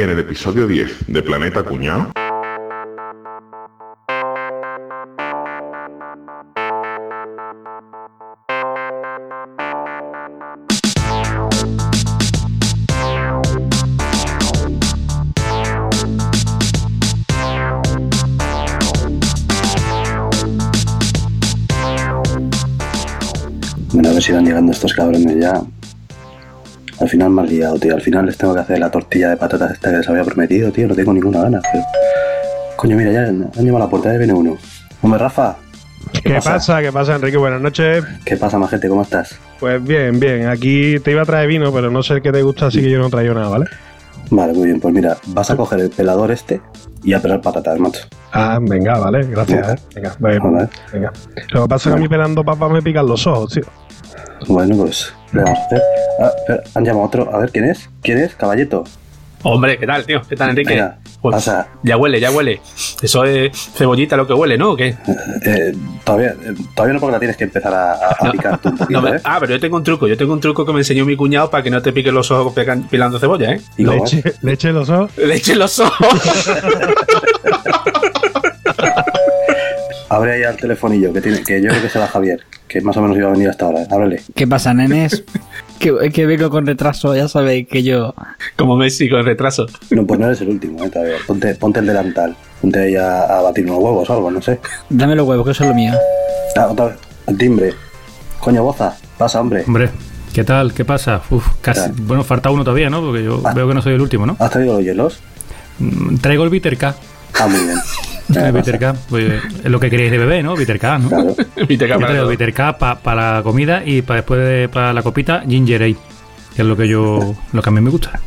En el episodio 10 de Planeta Cuñado. Bueno, a ver si van llegando estos cabrones ya. Al final me has liado, tío. Al final les tengo que hacer la tortilla de patatas esta que les había prometido, tío. No tengo ninguna gana, pero... Coño, mira, ya han llamado a la puerta, ya viene uno. Hombre, Rafa. ¿Qué, pasa? ¿Qué pasa, Enrique? Buenas noches. ¿Qué pasa, majete? ¿Cómo estás? Pues bien, bien. Aquí te iba a traer vino, pero no sé qué te gusta, así que yo no traigo nada, ¿vale? Vale, muy bien. Pues mira, vas a coger el pelador este y a pelar patatas, macho. Ah, venga, vale, gracias. eh. Venga, ve- Vale. venga. Lo que pasa es que a mí pelando papas me pican los ojos, tío. Bueno, pues, ¿qué vamos a hacer? Ah, espera, han llamado otro. A ver, ¿quién es? ¿Quién es? Caballeto. Hombre, ¿qué tal, tío? ¿Qué tal, Enrique? Venga, Pues, pasa. ya huele, ya huele. Eso es cebollita lo que huele, ¿no? ¿O qué? Eh, todavía, eh, todavía no porque la tienes que empezar a, a- a No. picar tú un poquito, No me- ¿eh? Ah, pero yo tengo un truco. Yo tengo un truco que me enseñó mi cuñado para que no te piquen los ojos pilando cebolla, ¿eh? Leche, leche en los ojos. Le echen los ojos. Abre ahí al telefonillo, que, tiene, que yo creo que se va Javier, que más o menos iba a venir hasta ahora. Ábrele. ¿Qué pasa, nenes? que, que vengo con retraso, ya sabéis que yo... Como Messi con retraso. No, pues no eres el último, ¿eh? Todavía. Ponte, ponte el delantal. Ponte ahí a, a batir unos huevos o algo, no sé. Dame los huevos, que eso es lo mío. Ah, otra vez. El timbre. Coño, boza. Pasa, hombre. Hombre, ¿qué tal? ¿Qué pasa? Uf, casi. Bueno, falta uno todavía, ¿no? Porque yo Ah. veo que no soy el último, ¿no? ¿Has traído los hielos? Mm, Traigo el Bitter K. Ah, muy bien. Pasa. K. Pues, es lo que queréis de bebé, ¿no? K, ¿no? Claro. K para la comida y para después de, para la copita Ginger Ale, que es lo que yo lo que a mí me gusta.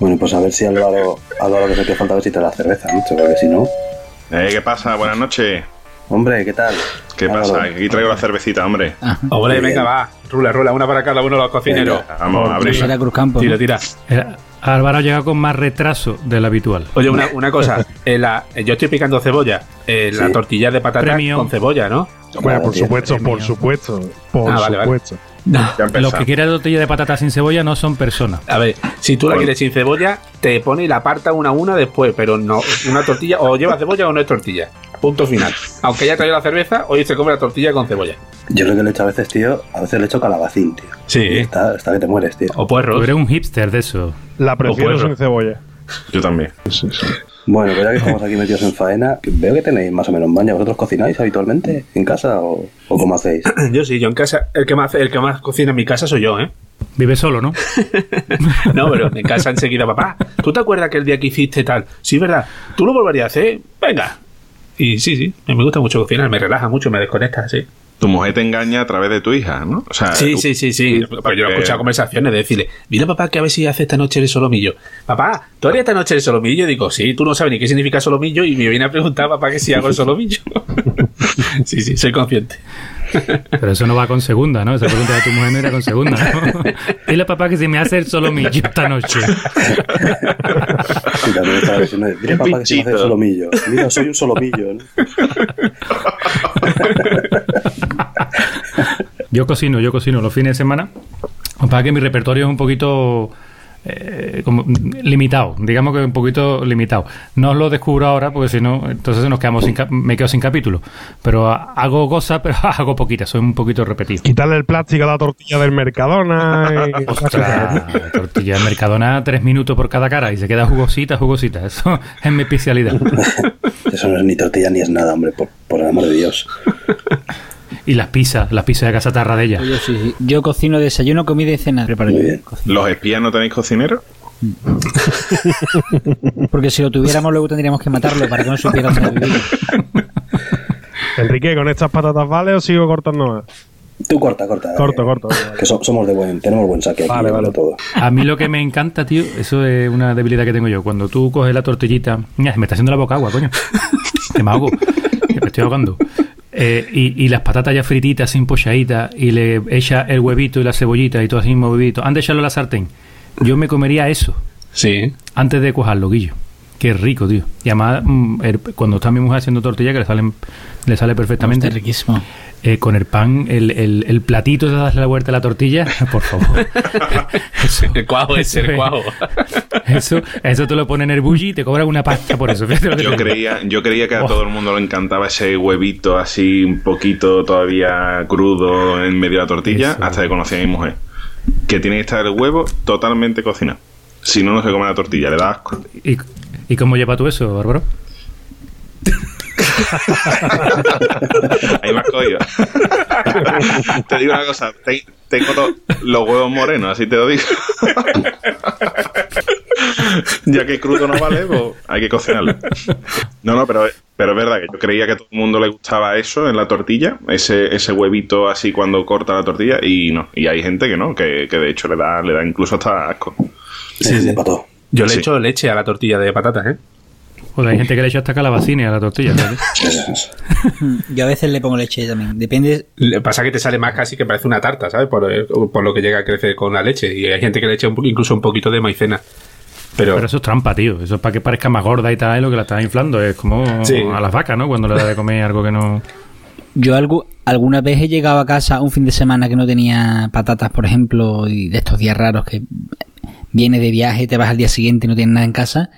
Bueno, pues a ver si Álvaro, Álvaro que se te falta a ver si te da la cerveza, mucho, porque si no. Eh, ¿Qué pasa? Buenas noches. Hombre, ¿qué tal? ¿Qué Álvaro. pasa? Aquí traigo la cervecita, hombre. Ah, Hombre, venga, va. Rula, rula. Una para cada uno de los cocineros. Venga. Vamos, a abrir. será Cruz Campo. Tira, ¿no? Eh, Álvaro llega con más retraso del habitual. Oye, una, una cosa. En la, yo estoy picando cebolla. La Sí. tortilla de patata Premio. con cebolla, ¿no? Bueno, por supuesto, por supuesto. Por Ah, vale, vale. Ya Los que quieren tortilla de patata sin cebolla no son personas. A ver, si tú la quieres sin cebolla, te pone y la aparta una a una después, pero no una tortilla, o lleva cebolla o no es tortilla. Punto final. Aunque haya traído la cerveza, hoy se come la tortilla con cebolla. Yo lo que le echo a veces, tío, a veces le echo calabacín, tío. Sí. Está, está que te mueres, tío. O Tú puerros. eres un hipster de eso. La prefiero puerro. sin cebolla. Yo también. Bueno, pues ya que estamos aquí metidos en faena, veo que tenéis más o menos maña. ¿Vosotros cocináis habitualmente en casa o, o cómo hacéis? Yo sí, yo en casa, el que más el que más cocina en mi casa soy yo, ¿eh? Vive solo, ¿no? No, pero en casa enseguida, papá. ¿Tú te acuerdas que el día que hiciste tal? Sí, ¿verdad? ¿Tú lo volverías a hacer? Venga. Y sí, sí, me gusta mucho cocinar, me relaja mucho, me desconecta, sí. Tu mujer te engaña a través de tu hija, ¿no? O sea, Sí, tú- sí, sí, sí. Pues yo he escuchado conversaciones de decirle, mira papá que a ver si hace esta noche el solomillo. Papá, ¿tú harías esta noche el solomillo? Y digo, sí, tú no sabes ni qué significa solomillo y me viene a preguntar papá que si hago el solomillo. sí, sí, soy consciente. Pero eso no va con segunda, ¿no? Esa pregunta de tu mujer no era con segunda, ¿no? Dile a papá que si me hace el solomillo esta noche. Sí, también estaba diciendo, mire papá que se me hace el solomillo. Mira, soy un solomillo, ¿no? Yo cocino, yo cocino los fines de semana. Lo que pasa es que mi repertorio es un poquito eh, como limitado, digamos que un poquito limitado. No os lo descubro ahora porque si no, entonces nos quedamos sin me quedo sin capítulo. Pero hago cosas, pero hago poquitas, soy un poquito repetido. Quitarle el plástico a la tortilla del Mercadona y. Ostras, tortilla de Mercadona, tres minutos por cada cara y se queda jugosita, jugosita. Eso es mi especialidad. Eso no es ni tortilla ni es nada, hombre, por, por el amor de Dios. Y las pizzas, las pizzas de casa tarra de ella. Yo sí, sí. Yo cocino desayuno, comida y cena. Preparo Muy bien. ¿Los espías no tenéis cocineros? Porque si lo tuviéramos luego tendríamos que matarlo para que no supiera dónde vivir. Enrique, ¿con estas patatas vale o sigo cortando más? Tú corta, corta. Corto, eh, corto. Que so- somos de buen, tenemos buen saque aquí, Vale, vale, vale. todo. A mí lo que me encanta, tío, eso es una debilidad que tengo yo. Cuando tú coges la tortillita, mira, se me está haciendo la boca agua, coño. Que me ahogo, que me estoy ahogando. Eh, y, y las patatas ya frititas, sin pochaditas, y le echa el huevito y la cebollita y todo así mismo huevito. Antes de echarlo a la sartén, yo me comería eso Sí. antes de cuajarlo, guillo. Qué rico, tío. Y además, mm, cuando está mi mujer haciendo tortilla, que le salen le sale perfectamente. Está riquísimo. Eh, con el pan, el, el, el platito de darle la vuelta a la tortilla, por favor. Eso- El cuajo ese, el eso es- cuajo. Eso, eso te lo ponen en el bully y te cobran una pasta por eso. Fíjate lo que Yo creía, yo creía que a Oh. todo el mundo le encantaba ese huevito así un poquito todavía crudo en medio de la tortilla, Eso. hasta que conocí a mi mujer. Que tiene que estar el huevo totalmente cocinado. Si no, no se come la tortilla, le da asco. ¿Y, ¿Y cómo lleva tú eso, Bárbaro? Ahí me has cogido. te digo una cosa, te- tengo lo- los huevos morenos, así te lo digo. ya que crudo no vale, pues hay que cocinarlo. No, no, pero, pero es verdad que yo creía que a todo el mundo le gustaba eso en la tortilla, ese, ese huevito así cuando corta la tortilla, y no, y hay gente que no, que, que de hecho le da, le da incluso hasta asco. Sí, de pato. Yo le Sí. echo leche a la tortilla de patatas, ¿eh? Joder, hay gente que le echa hasta calabacines a la tortilla. ¿sabes? Yo a veces le pongo leche también. Depende. Le pasa que te sale más casi que parece una tarta, ¿sabes? Por, eh, por lo que llega a crecer con la leche. Y hay gente que le echa un incluso un poquito de maicena. Pero, Pero eso es trampa, tío. Eso es para que parezca más gorda y tal, y lo que la estás inflando. Es como Sí. a las vacas, ¿no? Cuando le da de comer algo que no. Yo algo, alguna vez he llegado a casa un fin de semana que no tenía patatas, por ejemplo, y de estos días raros que vienes de viaje, te vas al día siguiente y no tienes nada en casa.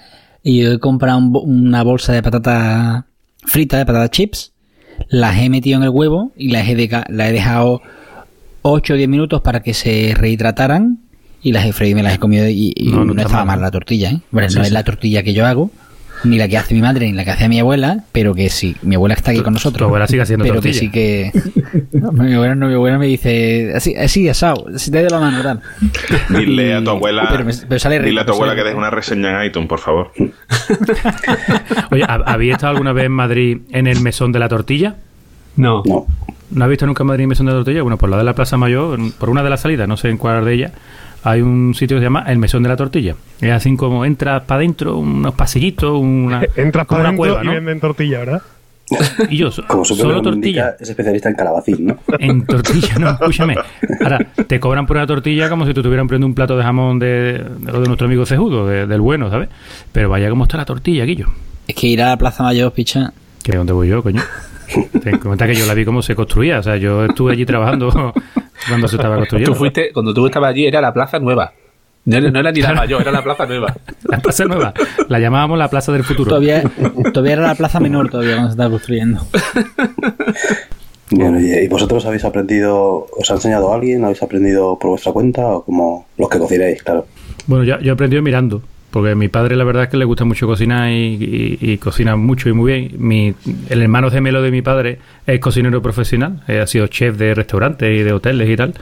Y yo he comprado un una bolsa de patatas fritas, de patatas chips, las he metido en el huevo y las he, deca- las he dejado 8 o 10 minutos para que se rehidrataran y las he freído y me las he comido y, y No, no, no estaba mal. mal la tortilla, ¿eh? Bueno, Sí, no sí. es la tortilla que yo hago, ni la que hace mi madre, ni la que hace mi abuela, pero que sí, mi abuela está aquí Tu- con tu nosotros. abuela sigue haciendo pero tortilla. que sí que... No, mi abuela no, mi abuela me dice, así, así, asado, si te doy la mano, tal. Dile a tu abuela, pero me- pero sale rico, dile a tu abuela sale que deje una reseña en iTunes, por favor. Oye, ¿hab- ¿habéis estado alguna vez en Madrid en el mesón de la tortilla? no. No. ¿No has visto nunca en Madrid el mesón de la tortilla? Bueno, por la de la Plaza Mayor, en- por una de las salidas, no sé en cuál de ellas, hay un sitio que se llama el mesón de la tortilla. Es así como entras para adentro, unos pasillitos, una, Entras como para una cueva, y ¿no? venden tortilla, ¿verdad? Y yo, Como solo tortilla. indica, es especialista en calabacín, ¿no? En tortilla, no, escúchame. Ahora, te cobran por una tortilla como si te estuvieran poniendo un plato de jamón de, de lo de nuestro amigo Cejudo, de- del bueno, ¿sabes? Pero vaya cómo está la tortilla, Guillo. Es que ir a la Plaza Mayor, picha... Que dónde voy yo, coño. Ten en cuenta que yo la vi cómo se construía. O sea, yo estuve allí trabajando cuando se estaba construyendo. Tú fuiste, cuando tú estabas allí, era la plaza nueva. No, era- no era ni la mayor, era la plaza nueva. La plaza nueva. La llamábamos la plaza del futuro. Todavía, todavía era la Plaza Menor todavía cuando se estaba construyendo. Bueno, ¿y, y vosotros habéis aprendido, os ha enseñado alguien? ¿Habéis aprendido por vuestra cuenta o como los que cocináis, claro? Bueno, yo, yo he aprendido mirando. Porque a mi padre la verdad es que le gusta mucho cocinar y, y- y cocina mucho y muy bien. Mi, el hermano gemelo de mi padre es cocinero profesional, eh, ha sido chef de restaurantes y de hoteles y tal.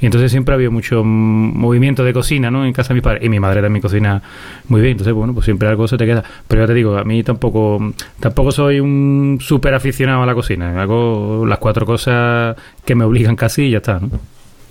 Y entonces siempre ha habido mucho movimiento de cocina ¿no? en casa de mi padre. Y mi madre también cocina muy bien. Entonces, bueno, pues siempre algo se te queda. Pero ya te digo, a mí tampoco tampoco soy un súper aficionado a la cocina. Hago las cuatro cosas que me obligan casi y ya está. ¿no?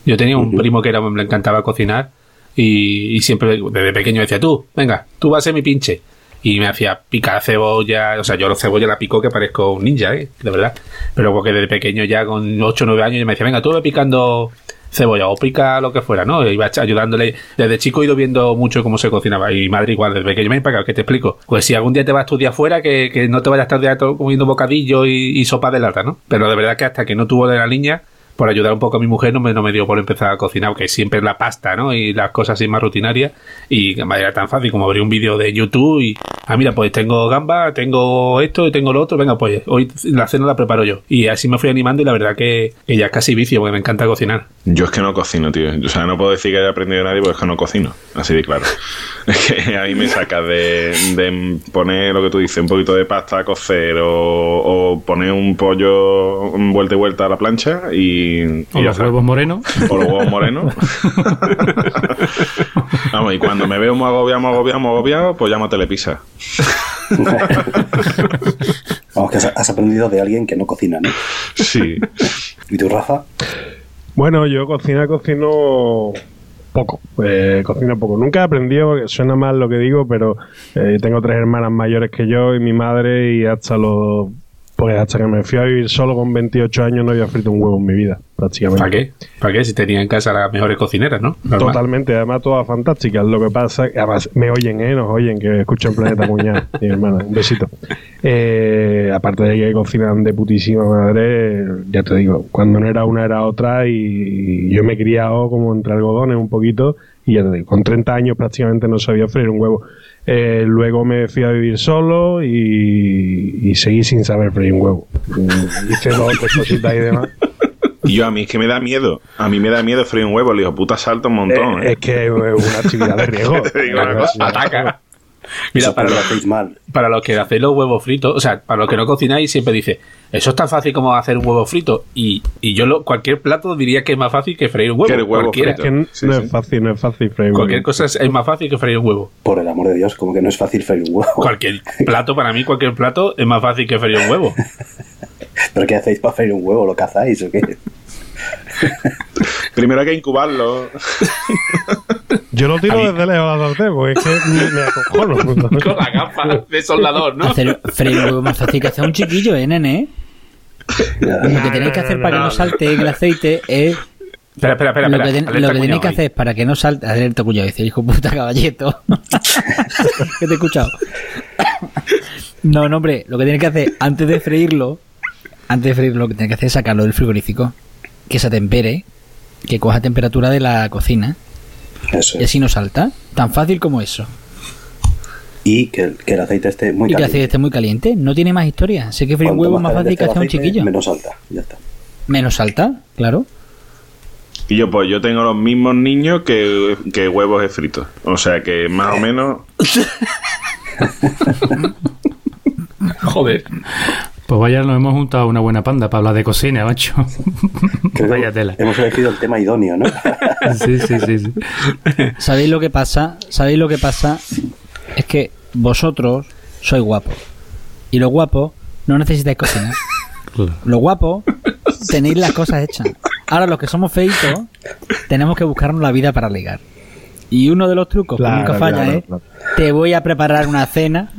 Yo tenía un primo que era, le encantaba cocinar y, y siempre desde pequeño decía, tú, venga, tú vas a ser mi pinche. Y me hacía picar cebolla, o sea, yo la cebolla la pico que parezco un ninja, ¿eh? de verdad. Pero porque desde pequeño ya con 8 o 9 años me decía, venga, tú ve picando cebolla o pica lo que fuera, ¿no? E iba ayudándole. Desde chico he ido viendo mucho cómo se cocinaba. Y madre igual, desde pequeño, ven para acá, que te explico. Pues si algún día te vas a estudiar fuera, que, que no te vayas a estar todo comiendo bocadillo y, y sopa de lata, ¿no? Pero de verdad que hasta que no tuvo de la niña, por ayudar un poco a mi mujer, no me, no me dio por empezar a cocinar, que siempre es la pasta, ¿no? Y las cosas así más rutinarias. Y que me era tan fácil como abrir un vídeo de YouTube y, ah, mira, pues tengo gamba, tengo esto y tengo lo otro, venga, pues hoy la cena la preparo yo. Y así me fui animando y la verdad que, que ya es casi vicio, porque me encanta cocinar. Yo es que no cocino, tío. O sea, no puedo decir que haya aprendido de nadie porque es que no cocino. Así de claro. Es que ahí me sacas de, de poner lo que tú dices, un poquito de pasta a cocer o, o poner un pollo vuelta y vuelta a la plancha y, y O los huevos morenos. O los huevos morenos. Vamos, y cuando me veo muy agobiado, muy agobiado, muy agobiado, pues llamo a Telepisa. Vamos, que has, aprendido de alguien que no cocina, ¿no? Sí. ¿Y tú, Rafa? Bueno, yo cocina, cocino poco. Eh, cocino poco. Nunca he aprendido, porque suena mal lo que digo, pero eh, tengo tres hermanas mayores que yo y mi madre y hasta los Porque hasta que me fui a vivir solo con 28 años no había frito un huevo en mi vida, prácticamente. ¿Para qué? ¿Para qué? Si tenía en casa las mejores cocineras, ¿no? Normal. Totalmente, además todas fantásticas. Lo que pasa, además me oyen, ¿eh? Nos oyen, que escuchan Planeta Cuñado. Mi hermana, un besito. Eh, aparte de que cocinan de putísima madre, ya te digo, cuando no era una era otra y yo me he criado como entre algodones un poquito y ya te digo, con 30 años prácticamente no sabía freír un huevo. Eh, luego me fui a vivir solo y, y seguí sin saber freír un huevo. Mm, Hice dos tres cositas y demás. Y yo a mí es que me da miedo. A mí me da miedo freír un huevo. Le digo, puta, salta un montón. Eh, ¿eh? es que es una actividad de riesgo. Te digo una cosa. Ataca. Mira, para lo los, hacéis mal. para los que hacéis los huevos fritos, o sea, para los que no cocináis, siempre dice, eso es tan fácil como hacer un huevo frito. Y, y yo lo, cualquier plato diría que es más fácil que freír un huevo. Que huevo cualquiera. frito. que n- Sí, no sí. es fácil, no es fácil freír Cualquier cosa es, es más fácil que freír un huevo. Por el amor de Dios, como que no es fácil freír un huevo. Cualquier plato, para mí, cualquier plato es más fácil que freír un huevo. ¿Pero qué hacéis para freír un huevo? ¿Lo cazáis o qué? Primero hay que incubarlo. Yo lo tiro desde lejos a la sartén, porque es que me, me acojono. Con la gafa de soldador, ¿no? Hacer freír más fácil que hacer un chiquillo, ¿eh, nene? Lo que tenéis que hacer para que no salte el aceite es. Espera, espera, espera. Lo espera. que, ten- lo que tenéis que hacer para que no salte. Alerta cuñado, dice, hijo puta caballeto. ¿Qué te he escuchado? No, no, hombre, lo que tenéis que hacer antes de freírlo, antes de freírlo, lo que tenéis que hacer es sacarlo del frigorífico, que se tempere, que coja temperatura de la cocina, Eso y es. así no salta. Tan fácil como eso. Y que, el- que el aceite esté muy y que el caliente. aceite esté muy caliente. No tiene más historia. Sé que freír huevo es más fácil que hacer un chiquillo. Menos alta, ya está. Menos salta, claro. Y yo, pues yo tengo los mismos niños que, que huevos fritos. O sea que más o menos. Joder. Pues vaya, nos hemos juntado una buena panda para hablar de cocina, macho. Creo vaya que tela. hemos elegido el tema idóneo, ¿no? Sí, sí, sí, sí. ¿Sabéis lo que pasa? ¿Sabéis lo que pasa? Es que vosotros sois guapos. Y los guapos no necesitáis cocinar. Claro. Los guapos tenéis las cosas hechas. Ahora los que somos feitos tenemos que buscarnos la vida para ligar. Y uno de los trucos que Claro, nunca falla claro, es claro. te voy a preparar una cena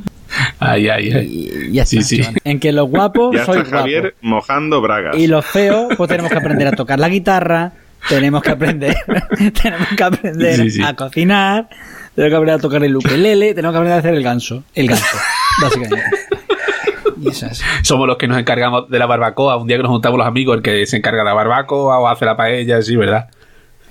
Ay, ay, ay. y ya Sí, está. sí. En que los guapos Ya está Javier guapos. mojando bragas. Y los feos, pues tenemos que aprender a tocar la guitarra, tenemos que aprender, tenemos que aprender Sí, sí. a cocinar, tenemos que aprender a tocar el ukelele, tenemos que aprender a hacer el ganso, el ganso, básicamente. Somos los que nos encargamos de la barbacoa. Un día que nos juntamos los amigos, el que se encarga de la barbacoa o hace la paella, sí, ¿verdad?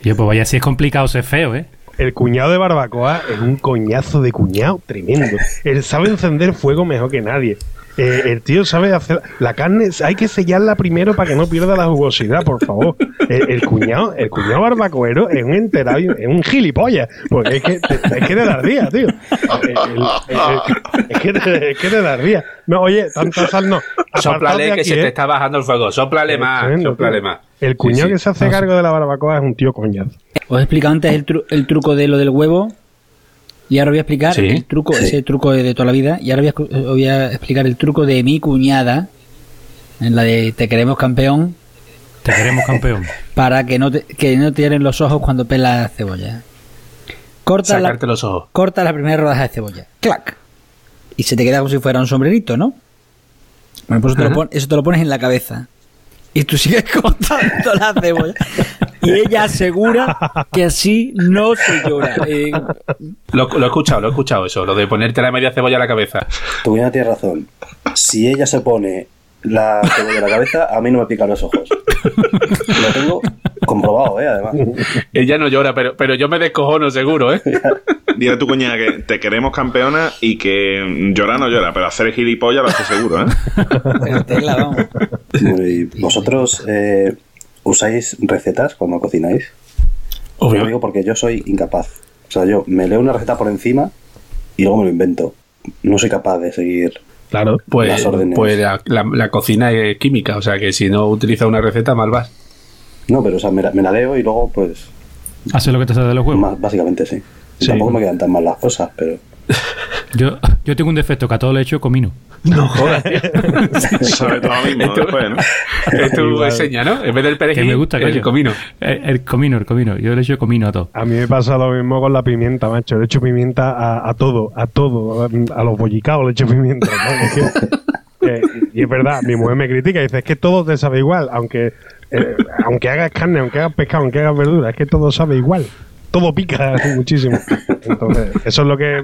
Yo, pues vaya, si es complicado ser feo, ¿eh? El cuñado de Barbacoa es un coñazo de cuñado tremendo. Él sabe encender fuego mejor que nadie. Eh, el tío sabe hacer la carne, hay que sellarla primero para que no pierda la jugosidad, por favor. El, el cuñado, el cuñado barbacoero es un enterado, es un gilipollas, porque es que, es que te da día, tío. El- el- el- es, que te, es que te da día. No, oye, tanta sal no. De que aquí, se te ¿eh? está bajando el fuego. Sóplale más, tío. más. El cuñado Sí, sí. que se hace cargo de la barbacoa es un tío coñazo. Os he explicado antes el, tru- el truco de lo del huevo y ahora voy a explicar Sí. el truco, Sí. ese truco de, de toda la vida y ahora voy a, escu- voy a explicar el truco de mi cuñada en la de te queremos campeón Te queremos campeón. para que no te, que no te los ojos cuando pelas cebolla. Corta la, Sacarte los ojos. corta la primera rodaja de cebolla. ¡Clac! Y se te queda como si fuera un sombrerito, ¿no? Bueno, pues eso te, lo, pon- eso te lo pones en la cabeza. Y tú sigues cortando la cebolla. Y ella asegura que así no se llora. Eh, Lo, lo he escuchado, lo he escuchado eso. Lo de ponerte la media cebolla a la cabeza. Tu cuñada tiene razón. Si ella se pone la cebolla en la cabeza, a mí no me pican los ojos. Lo tengo comprobado, ¿eh? Además. Ella no llora, pero, pero yo me descojono seguro, ¿eh? Dile a tu cuñada que te queremos campeona y que llorar no llora, pero hacer gilipollas lo hace seguro, ¿eh? pero tela, vamos. ¿y ¿Vosotros eh, usáis recetas cuando cocináis? Lo Obvio. digo porque yo soy incapaz. O sea, yo me leo una receta por encima y luego me lo invento. No soy capaz de seguir. Claro. Pues, Las órdenes. pues la, la- la cocina es química, o sea que si no utilizas una receta, mal vas. No, pero o sea, me la, me la leo y luego, pues, Hace lo que te sale de los huevos. más, básicamente sí. Sí. Tampoco me quedan tan mal las cosas, pero. Yo, yo tengo un defecto que a todo le echo comino. No jodas, tío. Sabe todo lo mismo Esto- después, ¿no? Es tu enseña, ¿no? En vez del perejil, Que me gusta, el coño. comino. El, el comino, el comino. Yo le echo comino a todo. A mí me pasa lo mismo con la pimienta, macho. Le echo pimienta a, a todo, a todo. A, a los bollicaos le echo pimienta. ¿no? Es que eh, y es verdad, mi mujer me critica y dice, es que todo te sabe igual, aunque, eh, aunque hagas carne, aunque hagas pescado, aunque hagas verdura, es que todo sabe igual. Todo pica muchísimo. Entonces, eso es lo que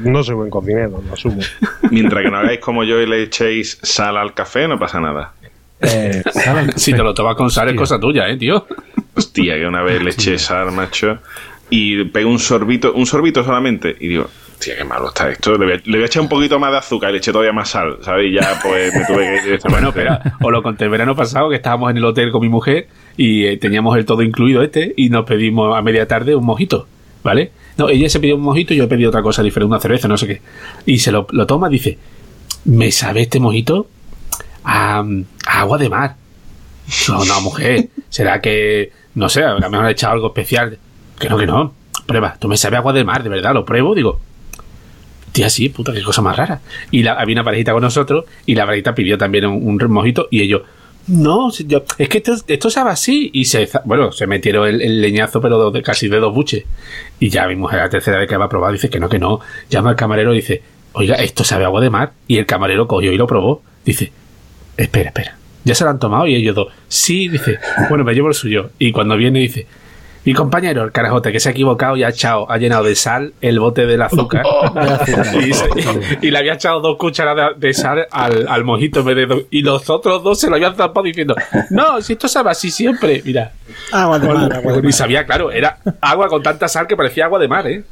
no soy buen cocinero, lo asumo. Mientras que no hagáis como yo y le echéis sal al café, no pasa nada. Eh, Si te lo tomas con sal es cosa tuya, eh, tío. Hostia, que una vez le eché sal, macho, y pego un sorbito, un sorbito solamente, y digo, hostia, qué malo está esto. Le voy, a, le voy a echar un poquito más de azúcar y le eché todavía más sal, ¿sabes? Y ya, pues, me tuve que ir. Bueno, espera, os lo conté el verano pasado que estábamos en el hotel con mi mujer y eh, teníamos el todo incluido este y nos pedimos a media tarde un mojito, ¿vale? No, ella se pidió un mojito y yo pedido otra cosa diferente, una cerveza, no sé qué. Y se lo, toma dice, ¿me sabe este mojito? A agua de mar. No, no, mujer, será que, no sé, a lo mejor he echado algo especial. Que no, que no. Prueba, tú me sabes agua de mar, de verdad, lo pruebo, digo. Tía, sí, puta, qué cosa más rara. Y la, había una parejita con nosotros y la parejita pidió también un, un mojito y ellos, no, yo- es que esto, esto sabe así. Y se, bueno, se metieron el, el leñazo, pero casi de dos buches. Y ya mi mujer, la tercera vez que va a probar, dice que no, que no. Llama al camarero y dice, oiga, esto sabe agua de mar. Y el camarero cogió y lo probó. Dice, espera, espera. ¿Ya se lo han tomado? Y ellos dos, sí, dice, bueno, me llevo el suyo. Y cuando viene dice, mi compañero, el carajote, que se ha equivocado y ha echado, ha llenado de sal el bote del azúcar. y, se- y le había echado dos cucharadas de sal al, al mojito en vez de dos- y los otros dos se lo habían zampado diciendo, no, si esto sabe así siempre, mira. Agua de mar, agua de Y sabía, claro, era agua con tanta sal que parecía agua de mar, ¿eh?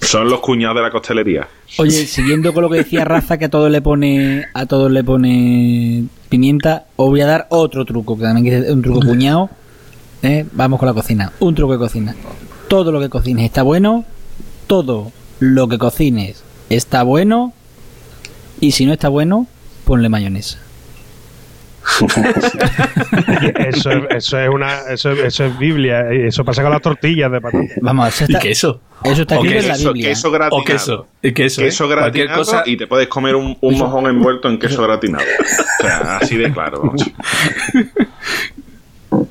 Son los cuñados de la costelería. Oye, siguiendo con lo que decía Raza, que a todos le pone a todos le pone pimienta, os voy a dar otro truco, que también es un truco cuñado. ¿Eh? Vamos con la cocina. Un truco de cocina. Todo lo que cocines está bueno, todo lo que cocines está bueno, y si no está bueno, ponle mayonesa. eso, es, eso es una eso, es- eso es Biblia. y Eso pasa con las tortillas de patata. Vamos, eso Y está, queso. eso está O escrito en la Biblia. queso gratinado. O queso. Y queso, ¿eh? Queso Cualquier gratinado cosa. y te puedes comer un, un mojón envuelto en queso gratinado. O sea, así de claro.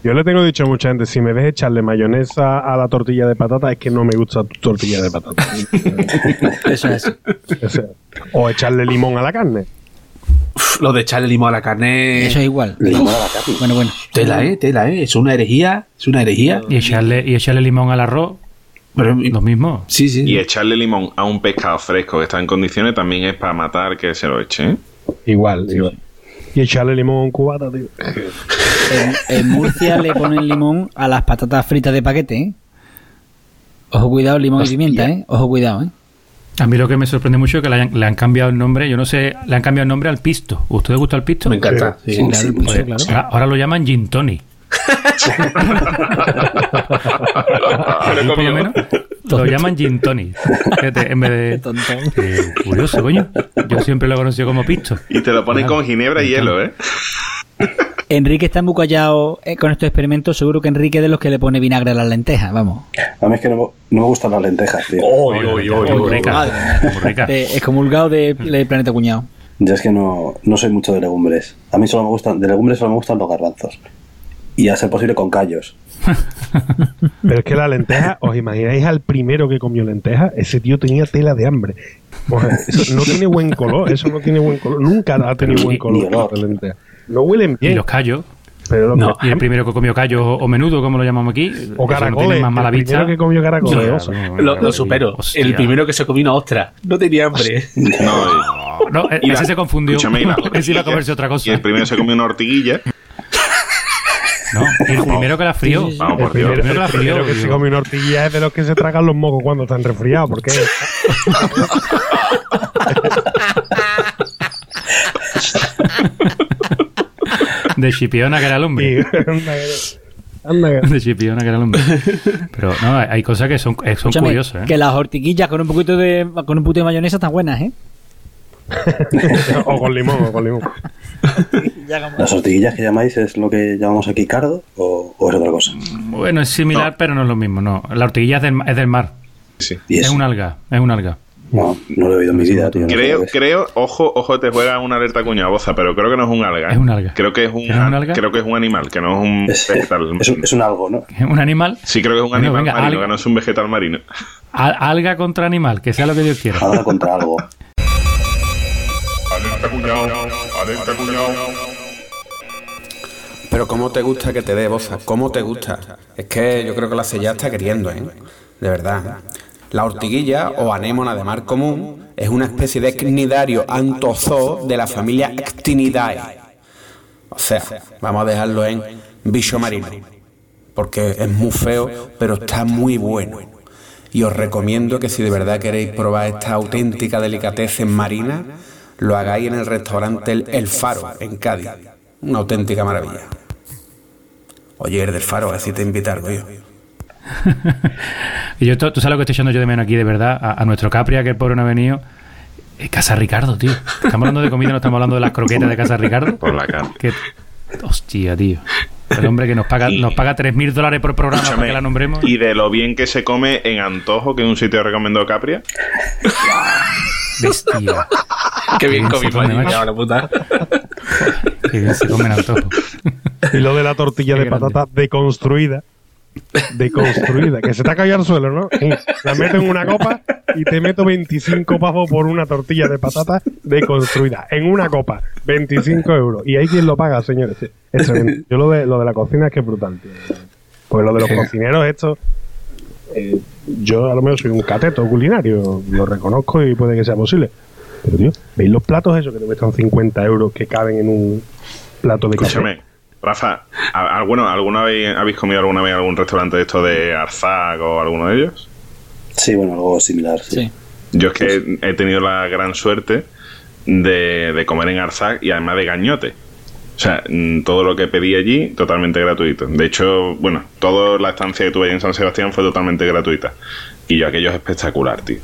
Yo le tengo dicho a mucha gente, si me ves echarle mayonesa a la tortilla de patata, es que no me gusta tu tortilla de patata. Eso es. O sea, o echarle limón a la carne. Uf, lo de echarle limón a la carne. Eso es igual. Limón a la carne. Bueno, bueno. Tela, ¿eh? Tela, ¿eh? Es una herejía. Es una herejía. Y echarle, y echarle limón al arroz, Pero, lo mismo. sí, sí. Y echarle limón a un pescado fresco que está en condiciones también es para matar que se lo eche. ¿eh? Igual, igual. Y echarle limón a un cubata, tío. En, en Murcia le ponen limón a las patatas fritas de paquete, ¿eh? Ojo cuidado, limón y pimienta, ¿eh? Ojo cuidado, ¿eh? A mí lo que me sorprende mucho es que le han, le han cambiado el nombre, yo no sé, le han cambiado el nombre al pisto. ¿Usted le gusta el pisto? Me encanta. sí. Sí, claro, el piso, Pues, claro. ahora, ahora lo llaman gin tonic. Por lo menos lo llaman gin. Fíjate, en vez de... Tontón. Eh, curioso, coño. Yo siempre lo he conocido como pisto. Y te lo ponen Claro. con ginebra y hielo, ¿eh? Enrique está muy callado eh, con estos experimentos. Seguro que Enrique es de los que le pone vinagre a las lentejas, vamos. A mí es que no, me- no me gustan las lentejas, tío. Oy, oy, oy, rica. Eh, excomulgado de, de Planeta Cuñado. Yo es que no, no soy mucho de legumbres. A mí solo me gustan, de legumbres solo me gustan los garbanzos. Y a ser posible con callos. Pero es que la lenteja, ¿os imagináis al primero que comió lenteja? Ese tío tenía tela de hambre. O sea, eso no tiene buen color, eso no tiene buen color. Nunca ha tenido Ni- buen color olor. la lenteja. No huelen Y bien, los callos. pero los No, que- Y el primero que comió callos o, o menudo, como lo llamamos aquí. o no caracoles. tiene más mala el vista. primero que comió caracoles. Ya, o sea. bueno, Lo, lo supero. hostia. El primero que se comió una ostra. No tenía hambre. No, No, eh, Y la- ese se confundió. escúchame, y la Ese iba a ortiguilla. comerse otra cosa. Y el primero se comió una hortiguilla. No, el primero que la frió. Sí, sí, sí. Vamos, El primero, primero la el primero frío, que se come una hortiguilla es de los que se tragan los mocos cuando están resfriados. porque De Chipiona, que era el hombre. De Chipiona, que era el hombre. Pero no, hay cosas que son, eh, son curiosas. ¿eh? que las hortiguillas con un poquito de con un poquito de mayonesa están buenas, ¿eh? o con limón, o con limón. ¿Las tortiguillas que llamáis es lo que llamamos aquí cardo o, o es otra cosa? Bueno, es similar, pero no es lo mismo. No, la hortiguilla es del, es del mar. Sí. Y Es un alga. Es un alga. no, no lo he oído en mi vida, tío. Creo, creo, ojo, ojo, te juega una alerta cuña boza, pero creo que no es un alga. ¿eh? Es un alga. Creo que es un, ¿Es un alga? creo que es un animal, que no es un Es, vegetal. es un, es un algo, ¿no? Es un animal. Sí, creo que es un Bueno, animal venga, marino, alga. que no es un vegetal marino. Al- alga contra animal, que sea lo que Dios quiera. Algo contra algo. Adente, cuñado. Adente, cuñado. Pero cómo te gusta que te dé boza, cómo te gusta. Es que yo creo que la cella está queriendo, ¿eh? De verdad. La ortiguilla o anémona de mar común es una especie de cnidario antozoo de la familia Actinidae. O sea, vamos a dejarlo en bicho marino. Porque es muy feo, pero está muy bueno. Y os recomiendo que si de verdad queréis probar esta auténtica delicatessen marina, lo hagáis en el restaurante El Faro, en Cádiz. Una auténtica maravilla. Oye, el del Faro, así te invita algo yo. Y yo, tú tú sabes lo que estoy echando yo de menos aquí, de verdad, a, a nuestro Capria, que el pobre no ha venido. Es Casa Ricardo, tío. Estamos hablando de comida, no estamos hablando de las croquetas de Casa Ricardo. Por la cara. Que, hostia, tío. El hombre que nos paga, nos paga 3.000 dólares por programa para que la nombremos. Y de lo bien que se come en Antojo, que es un sitio recomendado Capria. Bestia. Qué bien ya, la puta. Que se comen antojo. Y lo de la tortilla Qué de grande. patata deconstruida. Deconstruida, que se te ha caído al suelo, ¿no? La meto en una copa y te meto 25 pavos por una tortilla de patata deconstruida. En una copa, 25 euros. Y hay quien lo paga, señores. Es tremendo. Yo lo de, lo de la cocina es que es brutal, tío. Pues lo de los cocineros, esto. eh, yo a lo mejor soy un cateto culinario, lo reconozco y puede que sea posible. Pero, tío, ¿veis los platos esos que te cuestan 50 euros que caben en un plato de café? Escúchame, Rafa, ¿a- a- bueno, ¿alguna vez habéis comido alguna vez en algún restaurante de esto de Arzak o alguno de ellos? Sí, bueno, algo similar, sí. Sí. Yo es que he tenido la gran suerte de, de comer en Arzac y además de gañote. O sea, mm, todo lo que pedí allí totalmente gratuito. De hecho, bueno, toda la estancia que tuve allí en San Sebastián fue totalmente gratuita. Y yo aquello es espectacular, tío.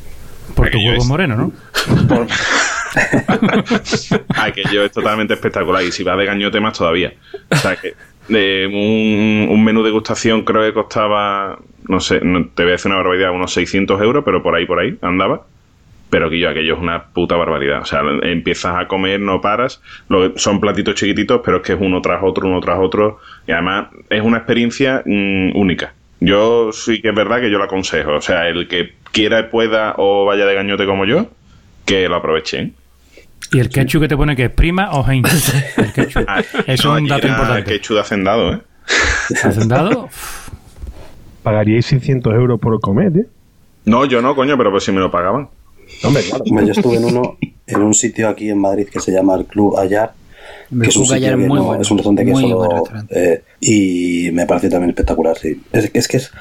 Por tu huevo es- moreno, ¿no? por- Aquello es totalmente espectacular y si va de gañote más todavía. O sea que de un, menú de degustación creo que costaba, no sé, no, te voy a decir una barbaridad, unos 600 euros, pero por ahí, por ahí andaba. Pero que yo, aquello es una puta barbaridad. O sea, empiezas a comer, no paras. Lo- son platitos chiquititos, pero es que es uno tras otro, uno tras otro. Y además es una experiencia mm, única. Yo sí que es verdad que yo lo aconsejo. O sea, el que quiera, pueda o vaya de gañote como yo, que lo aprovechen. Y el ketchup que te pone que es prima o Heinz. El ketchup. Ah, Es no, un dato importante. ketchup de hacendado, ¿eh? ¿Hacendado? ¿Pagaríais 600 euros por comer, tío? No, yo no, coño, pero pues si me lo pagaban. Hombre, claro. Yo estuve en uno, en un sitio aquí en Madrid que se llama el Club Ayar, que es un, sitio muy no- bueno. es un restaurante que muy solo buen restaurante. eh, y me pareció también espectacular, sí. Es, es que es,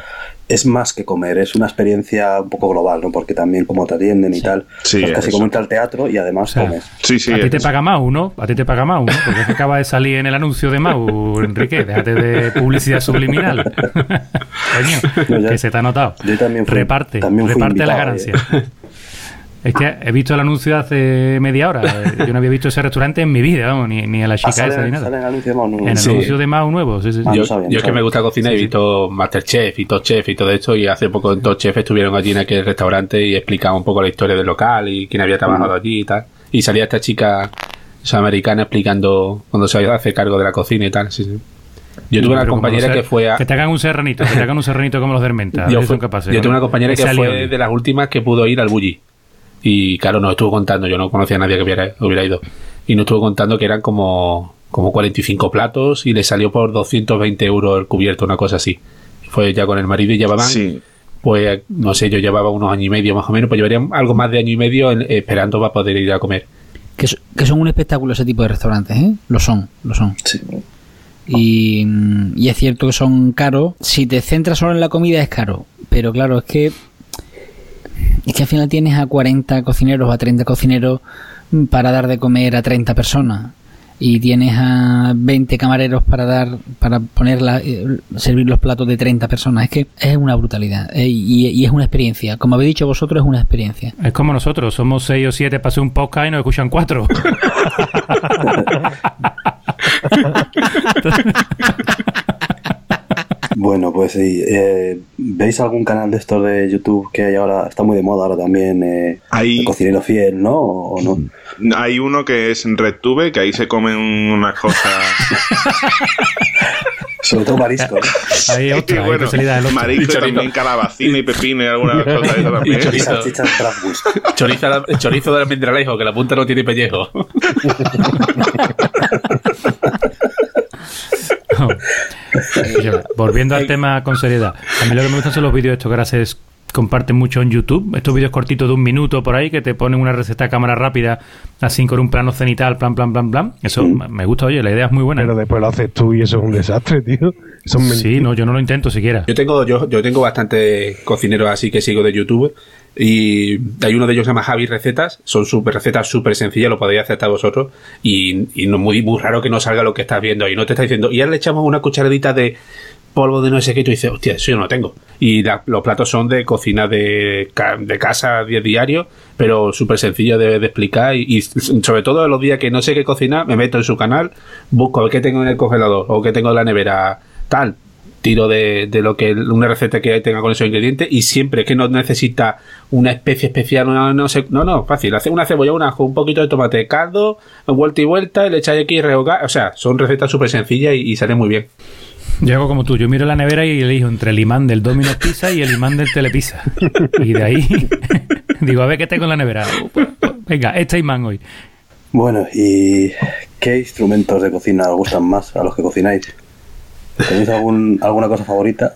es más que comer, es una experiencia un poco global, ¿no? Porque también como te atienden y tal, Sí, pues casi eso. como entrar al teatro y además O sea, comes. Sí, sí. a ti te paga Mau, ¿no? A ti te paga Mau, ¿no? Porque es que acaba de salir en el anuncio de Mau, Enrique. Déjate de publicidad subliminal. Coño, No, ya- que se te ha notado. yo también fui- reparte, también fui reparte la invitado, ganancia. Es que he visto el anuncio hace media hora. Yo no había visto ese restaurante en mi vida, vamos, ni, ni a la chica Ah, sale, esa ni nada. sale en el anuncio, no, no, En el Sí. anuncio de Mau nuevo, sí, sí. Ah, yo no sabía, no yo es que me gusta cocinar y he visto Masterchef y Top Chef y todo esto y hace poco en Top Chef estuvieron allí en aquel restaurante y explicaban un poco la historia del local y quién había trabajado allí y tal. Y salía esta chica esa americana explicando cuando se hace cargo de la cocina y tal. Sí, sí. Yo tuve una compañera que fue a... Que te hagan un serranito, que te hagan un serranito como los de Hermenta. yo, capaces, yo ¿no? tuve una compañera que fue de las últimas que pudo ir al Bulli. Y claro, nos estuvo contando, yo no conocía a nadie que hubiera, hubiera ido. Y nos estuvo contando que eran como, como 45 platos y le salió por 220 euros el cubierto, una cosa así. Fue ya con el marido y llevaban, Sí. pues no sé, yo llevaba unos años y medio más o menos, pues llevarían algo más de año y medio en- esperando para poder ir a comer. Que, so- que son un espectáculo ese tipo de restaurantes, ¿eh? Lo son, lo son. Sí. Y, y es cierto que son caros. Si te centras solo en la comida es caro. Pero claro, es que es que al final tienes a 40 cocineros o a 30 cocineros para dar de comer a 30 personas. Y tienes a 20 camareros para dar para poner la- eh, servir los platos de 30 personas. Es que es una brutalidad. eh, y, y es una experiencia. Como habéis dicho vosotros, es una experiencia. Es como nosotros, somos seis o siete para hacer un podcast y nos escuchan cuatro. Bueno, pues sí. eh, ¿Veis algún canal de estos de YouTube que hay ahora? Está muy de moda ahora también. Eh, Hay- el cocinero fiel, ¿no? ¿O no? Hay uno que es en RedTube, que ahí se comen unas cosas. Sobre todo marisco. ¿no? Ahí, Y ostras, hay bueno, ostras. marisco y también calabacín y pepino y alguna cosa de esa Y también. Y chorizo. Chorizo, chorizo del almendralejo, que la punta no tiene pellejo. Volviendo al tema con seriedad. A mí lo que me gustan son los vídeos estos que ahora se comparten mucho en YouTube. Estos vídeos cortitos de un minuto por ahí que te ponen una receta a cámara rápida, así con un plano cenital, plan, plan, plan, plan. Eso Mm. me gusta, oye, la idea es muy buena. Pero después lo haces tú y eso es un desastre, tío. Sí, no, yo no lo intento siquiera. Yo tengo, yo, yo tengo bastante cocineros así que sigo de YouTube. Y hay uno de ellos que se llama Javi Recetas. Son super recetas súper sencillas, lo podéis hacer hasta vosotros. Y, no muy, muy raro que no salga lo que estás viendo. Y no te está diciendo, y ahora le echamos una cucharadita de polvo de no sé qué. Y tú dices, hostia, eso yo no lo tengo. Y los platos son de cocina de, de casa di- diario, pero súper sencillo de, de explicar. Y, y sobre todo los días que no sé qué cocinar, me meto en su canal, busco qué tengo en el congelador o qué tengo en la nevera, tal tiro de, de lo que una receta que tenga con esos ingredientes y siempre que no necesita una especie especial no, no sé no no fácil hace una cebolla un ajo un poquito de tomate caldo vuelta y vuelta y le echáis aquí y rehogar o sea son recetas súper sencillas y, y salen muy bien Yo hago como tú, yo miro la nevera y elijo entre el imán del Domino's Pizza y el imán del Telepizza. Y de ahí digo, a ver qué tengo en la nevera. Venga, este imán hoy. Bueno, ¿y qué instrumentos de cocina os gustan más a los que cocináis? ¿Tenéis algún, alguna cosa favorita?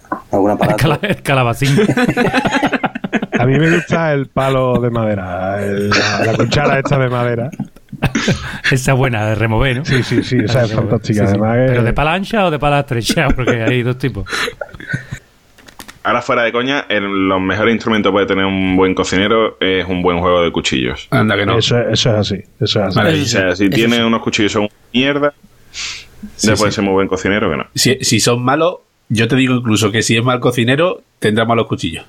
Cala- el calabacín. A mí me gusta el palo de madera, el- la, la cuchara esta de madera. Esa buena de remover, ¿no? Sí, sí, sí, esa es Sí, fantástica. sí. Además, que- ¿Pero de pala ancha o de pala estrecha? Porque hay dos tipos. Ahora fuera de coña, el- los mejores instrumentos que puede tener un buen cocinero es un buen juego de cuchillos. anda que no eso, eso es así. Eso es así. Vale. O sea, si tiene unos cuchillos son mierda, Sí, ya puede sí. ser muy buen cocinero que no. si, si son malos yo te digo incluso que si es mal cocinero tendrá malos cuchillos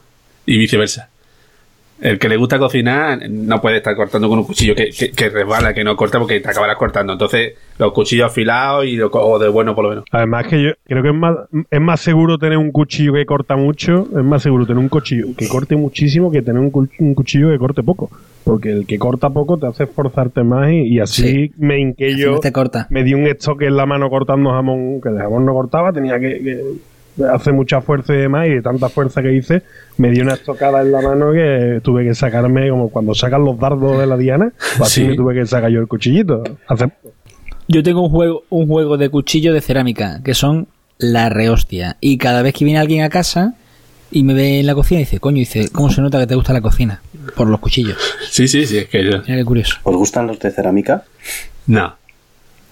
y viceversa el que le gusta cocinar no puede estar cortando con un cuchillo que, que, que resbala, que no corta porque te acabarás cortando. Entonces, los cuchillos afilados y lo, o de bueno por lo menos. Además que yo creo que es más, es más seguro tener un cuchillo que corta mucho, es más seguro tener un cuchillo que corte muchísimo que tener un cuchillo que corte poco. Porque el que corta poco te hace esforzarte más y, y así Sí. me hinqué yo. te corta. Me di un estoque en la mano cortando jamón, que el jamón no cortaba, tenía que, que hacer mucha fuerza y demás, y de tanta fuerza que hice, me di una estocada en la mano que tuve que sacarme, como cuando sacan los dardos de la diana, pues así Sí. me tuve que sacar yo el cuchillito. Hace- Yo tengo un juego, un juego de cuchillo de cerámica, que son la rehostia. Y cada vez que viene alguien a casa y me ve en la cocina, dice, coño, dice, ¿cómo se nota que te gusta la cocina? Por los cuchillos. Sí, sí, sí, es que yo. Mira qué curioso. ¿Os gustan los de cerámica? No.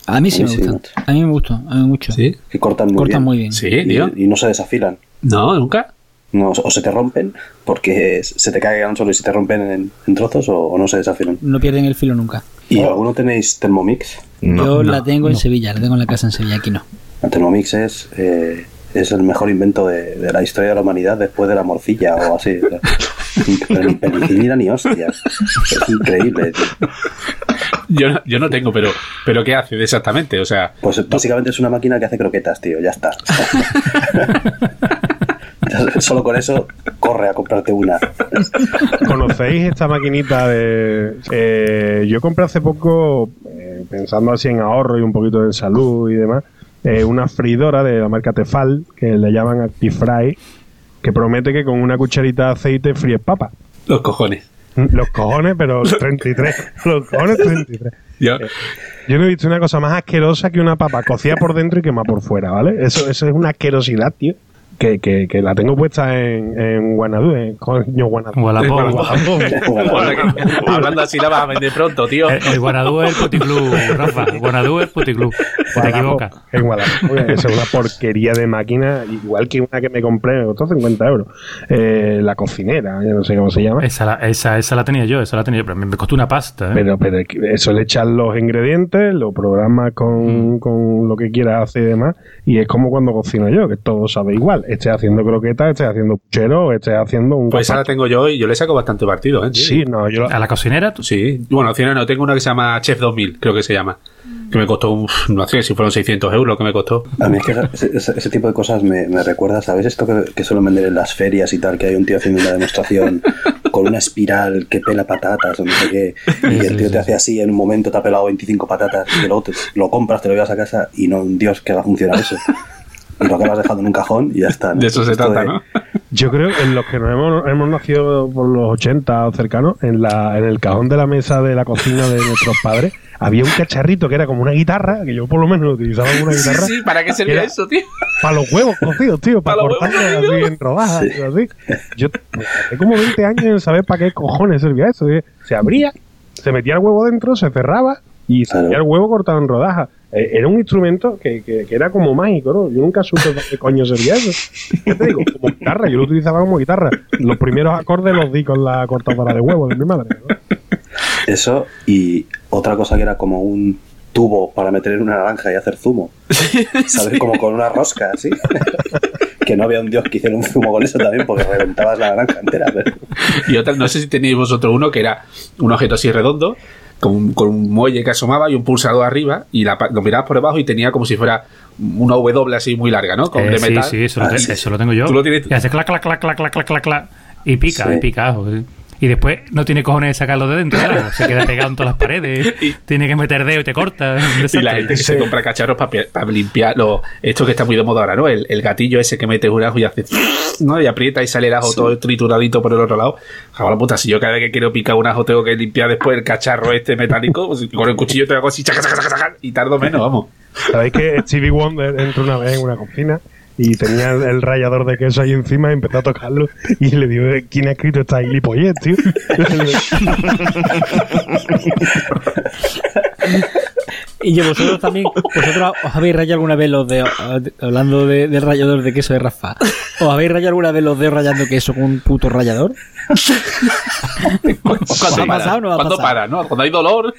A mí sí A me mí sí, gustan. A mí me gustan, a mí mucho. ¿Sí? Que cortan muy Cortan bien. muy bien. Sí, Y, tío. y no se desafilan. No, nunca. No, o se te rompen porque se te caen solo y se te rompen en, en trozos o, o no se desafilan. No pierden el filo nunca. ¿Y alguno tenéis Thermomix? Yo no, la tengo en Sevilla, la tengo en la casa en Sevilla, aquí no. El Thermomix es, eh, es el mejor invento de, de la historia de la humanidad después de la morcilla o así. o sea, pero ni penicilina ni hostia. Es increíble. tío. Yo, no- yo no tengo, pero, pero ¿qué hace exactamente? O sea, Pues básicamente es una máquina que hace croquetas, tío. Ya está. Solo con eso corre a comprarte una. ¿Conocéis esta maquinita de... eh, yo compré hace poco, eh, pensando así en ahorro y un poquito en salud y demás, eh, una freidora de la marca Tefal, que le llaman Actifry, que promete que con una cucharita de aceite fríes papa. los cojones. Los cojones, pero 33. Los cojones 33. Yo, Yo no he visto una cosa más asquerosa que una papa cocida por dentro y quemada por fuera, ¿vale? Eso, eso es una asquerosidad, tío. Que, que, que la tengo puesta en, en Guanadú, en coño Guanadú. Gualapó. Hablando- hablando así la vas a vender pronto, tío. El, el Guanadú es el puticlub, Rafa. El Guanadú es el puticlub. Te Guadalajara, equivocas. Eso es una porquería de máquina, igual que una que me compré, me costó 50 euros. Eh, la cocinera, yo no sé cómo se llama. Esa, la- esa, esa la tenía yo, esa la tenía yo, pero me me costó una pasta. ¿eh? Pero, pero eso le echan los ingredientes, lo programas Mm. con, con lo que quieras hacer y demás, y es como cuando cocino yo, que todo sabe igual. Esté haciendo croquetas, esté haciendo puchero, esté haciendo un. Pues esa la tengo yo y yo le saco bastante partido, ¿eh? tío. Sí, no, yo lo- ¿A la cocinera? tú- Sí, bueno, al final no, tengo una que se llama Chef 2000, creo que se llama. Que me costó, uf, no sé si fueron 600 euros lo que me costó. A mí es que ese tipo de cosas me, me recuerda, ¿sabes? Esto que, que suelen vender en las ferias y tal, que hay un tío haciendo una demostración con una espiral que pela patatas o no sé qué, y el tío te hace así, en un momento te ha pelado 25 patatas, y luego te- lo compras, te lo llevas a casa y no, Dios, que va a funcionar eso. y lo acabas dejando en un cajón y ya está. De eso se Esto trata, de- ¿no? Yo creo que en los que nos hemos, hemos nacido por los 80 o cercanos, en, la, en el cajón de la mesa de la cocina de nuestros padres, había un cacharrito que era como una guitarra, que yo por lo menos lo utilizaba como una guitarra, Sí, ¿para qué servía Era- eso, tío? para los huevos cocidos, tío, para, Para cortarlos así en rodajas y así. Yo hace como 20 años en saber para qué cojones servía eso. Se abría, se metía el huevo dentro, se cerraba y salía Claro. el huevo cortado en rodajas. Eh, Era un instrumento que, que- que era como mágico, ¿no? Yo nunca supe para qué coño servía eso. ¿Qué te digo? Como guitarra, yo lo utilizaba como guitarra. Los primeros acordes los di con la cortadora de huevo de mi madre. ¿no? Eso y otra cosa que era como un tubo para meter en una naranja y hacer zumo. ¿Sabes? Como con una rosca, así. que no había un dios que hiciera un zumo con eso también porque reventabas la naranja entera. pero- Y otra, no sé si tenéis vosotros uno que era un objeto así redondo, con un, con un muelle que asomaba y un pulsador arriba y la, lo mirabas por debajo y tenía como si fuera una W así muy larga, ¿no? Con eh, metal. Sí, ah, sí, eso, lo, tengo yo. Tú lo tienes. Y hace clac, clac, clac, clac, clac, clac, clac, y pica, y pica. Ojo. Y después no tiene cojones de sacarlo de dentro, claro. Se queda pegado en todas las paredes. tiene que meter dedo y te corta. Y la gente que se compra cacharros para limpiar lo, esto que está muy de moda ahora, ¿no? El, el gatillo ese que mete un ajo y hace ¿no? y aprieta y sale el ajo todo trituradito por el otro lado. La puta, si yo cada vez que quiero picar un ajo tengo que limpiar después el cacharro este metálico, pues con el cuchillo te hago así chaca, chaca, chaca, chaca, y tardo menos, vamos. ¿Sabéis que Stevie Wonder entró una vez en una cocina y tenía el, rallador de queso ahí encima y empezó a tocarlo y le digo, ¿quién ha escrito esta gilipollez, tío? Y yo, vosotros también, vosotros os habéis rayado alguna vez los dedos, hablando de- del rallador de queso de Rafa, ¿os habéis rayado alguna vez los dedos rayando queso con un puto rallador? ¿Cuándo ha pasado o no ha ¿Cuándo pasado? para, no? Cuando hay dolor.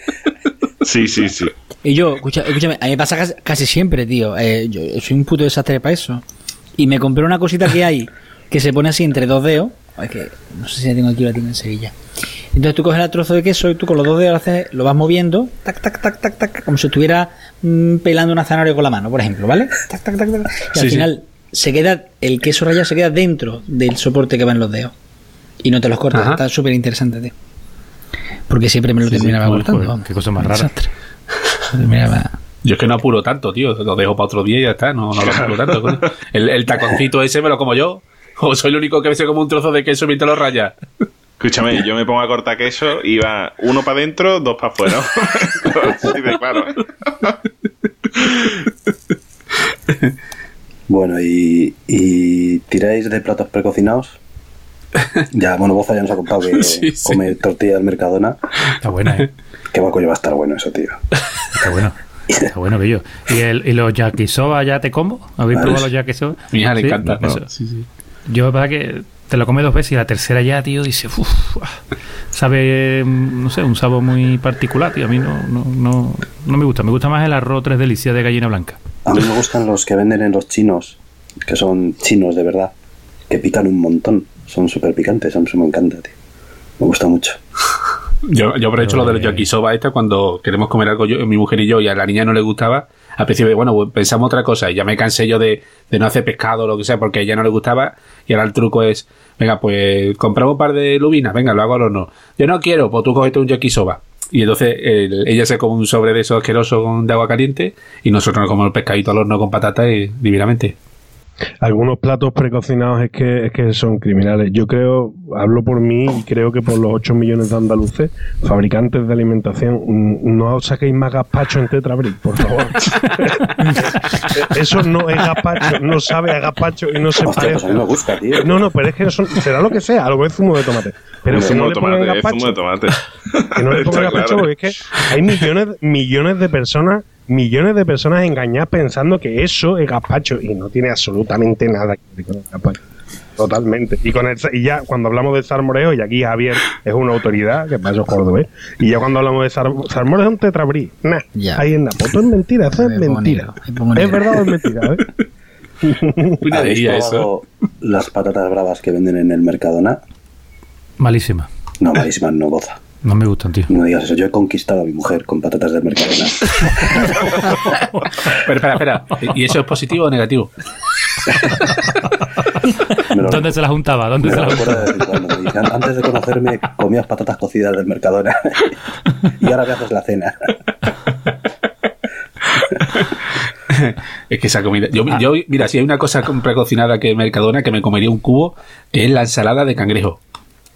Sí, sí, sí. Y yo, escucha, escúchame, a mí me pasa casi, casi siempre, tío. Eh, yo soy un puto desastre para eso. Y me compré una cosita que hay que se pone así entre dos dedos. Es que no sé si la tengo aquí o la tengo en Sevilla. Entonces tú coges el trozo de queso y tú con los dos dedos lo haces- lo vas moviendo, tac, tac, tac, tac, tac, como si estuviera mm, pelando una zanahoria con la mano, por ejemplo, ¿vale? Tac, tac, tac, tac. Y al sí. final se queda, el queso rallado se queda dentro del soporte que va en los dedos. Y no te los cortas. Ajá. Está súper interesante, tío. Porque siempre me lo Sí, sí, terminaba joder, cortando. vamos. qué cosa más rara. desastre. Lo terminaba- Yo es que no apuro tanto, tío. Lo dejo para otro día y ya está. No, no lo apuro tanto. coño. El, el taconcito ese me lo como yo. O soy el único que se come un trozo de queso mientras lo raya. Escúchame, yo me pongo a cortar queso y va uno para adentro, dos para afuera. Así de claro. Bueno, y, y tiráis de platos precocinados. Ya, bueno, Boza ya nos ha contado que Sí, sí. come tortilla del Mercadona. Está buena, ¿eh? Qué va va a estar bueno eso, tío. Está bueno. Está bueno, bello. ¿Y, el, y los yakisoba ya te como? ¿Habéis probado los yakisoba? A mi hija le Sí, encanta. eso. ¿no? Sí, sí. Yo, para que te lo comes dos veces y la tercera ya, tío, dice, uff, sabe, mm, no sé, un sabor muy particular, tío. A mí no, no, no, no me gusta. Me gusta más el arroz tres delicias de gallina blanca. A mí me gustan los que venden en los chinos, que son chinos de verdad, que pican un montón. Son súper picantes, a mí eso me encanta, tío. Me gusta mucho. Yo, yo aprovecho lo del eh, yakisoba esta cuando queremos comer algo yo, mi mujer y yo y a la niña no le gustaba. Al principio, bueno, pues pensamos otra cosa y ya me cansé yo de, de no hacer pescado o lo que sea porque a ella no le gustaba y ahora el truco es, venga, pues compramos un par de lubinas, venga, lo hago al horno. Yo no quiero, pues tú cogete un yakisoba. Y entonces el- ella se come un sobre de esos asquerosos con- de agua caliente y nosotros nos comemos el pescadito al horno con patata y divinamente. Algunos platos precocinados es que, es que son criminales. Yo creo, hablo por mí y creo que por los 8 millones de andaluces, fabricantes de alimentación, mm, no saquéis más gazpacho en Tetrabric, por favor. Eso no es gazpacho, no sabe a gazpacho y no se Hostia, pues a mí me parece. gusta, tío. No, no, pero es que no son- será lo que sea, a lo mejor es zumo de tomate. Pero zumo no de le pongan tomate, es zumo de tomate. que no le pongan gazpacho claro. porque es que hay millones, millones de personas, millones de personas engañadas pensando que eso es gazpacho y no tiene absolutamente nada que ver con el gazpacho. Totalmente. Y con el, y ya cuando hablamos de salmoreo, y aquí Javier es una autoridad, que para eso es cordobés, y ya cuando hablamos de sal- salmoreo es un tetrabrí. Nah, Ya. ahí en la foto es mentira, eso es mentira. Es verdad o es mentira, ¿eh? Una ¿Habéis alegría eso. probado las patatas bravas que venden en el Mercadona? Malísima. No, malísimas, no goza. No me gustan, tío. No digas eso. Yo he conquistado a mi mujer con patatas del Mercadona. Pero espera, espera. ¿Y eso es positivo o negativo? Lo, ¿Dónde se la juntaba? ¿Dónde se juntaba? de vez en cuando. Me dice, "An- antes de conocerme comías patatas cocidas del Mercadona y ahora me haces la cena. es que esa comida. Yo, yo, mira, si hay una cosa precocinada que Mercadona que me comería un cubo, que es la ensalada de cangrejo.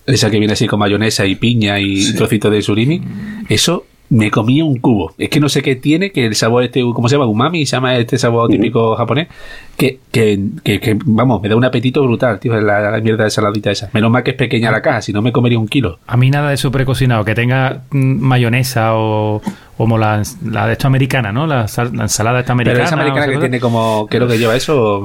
Esa que viene así con mayonesa y piña y trocitos de surimi. Eso me comía un cubo. Es que no sé qué tiene, que el sabor este, ¿cómo se llama? Umami, se llama este sabor típico japonés. Que, que, que, que, vamos, me da un apetito brutal, tío, la, la mierda de saladita esa. Menos mal que es pequeña la caja, si no me comería un kilo. A mí nada de eso precocinado, que tenga mm, mayonesa o como la, la de esto americana, ¿no? La, la ensalada esta americana. Pero esa americana que tiene como, ¿qué es lo que lleva eso?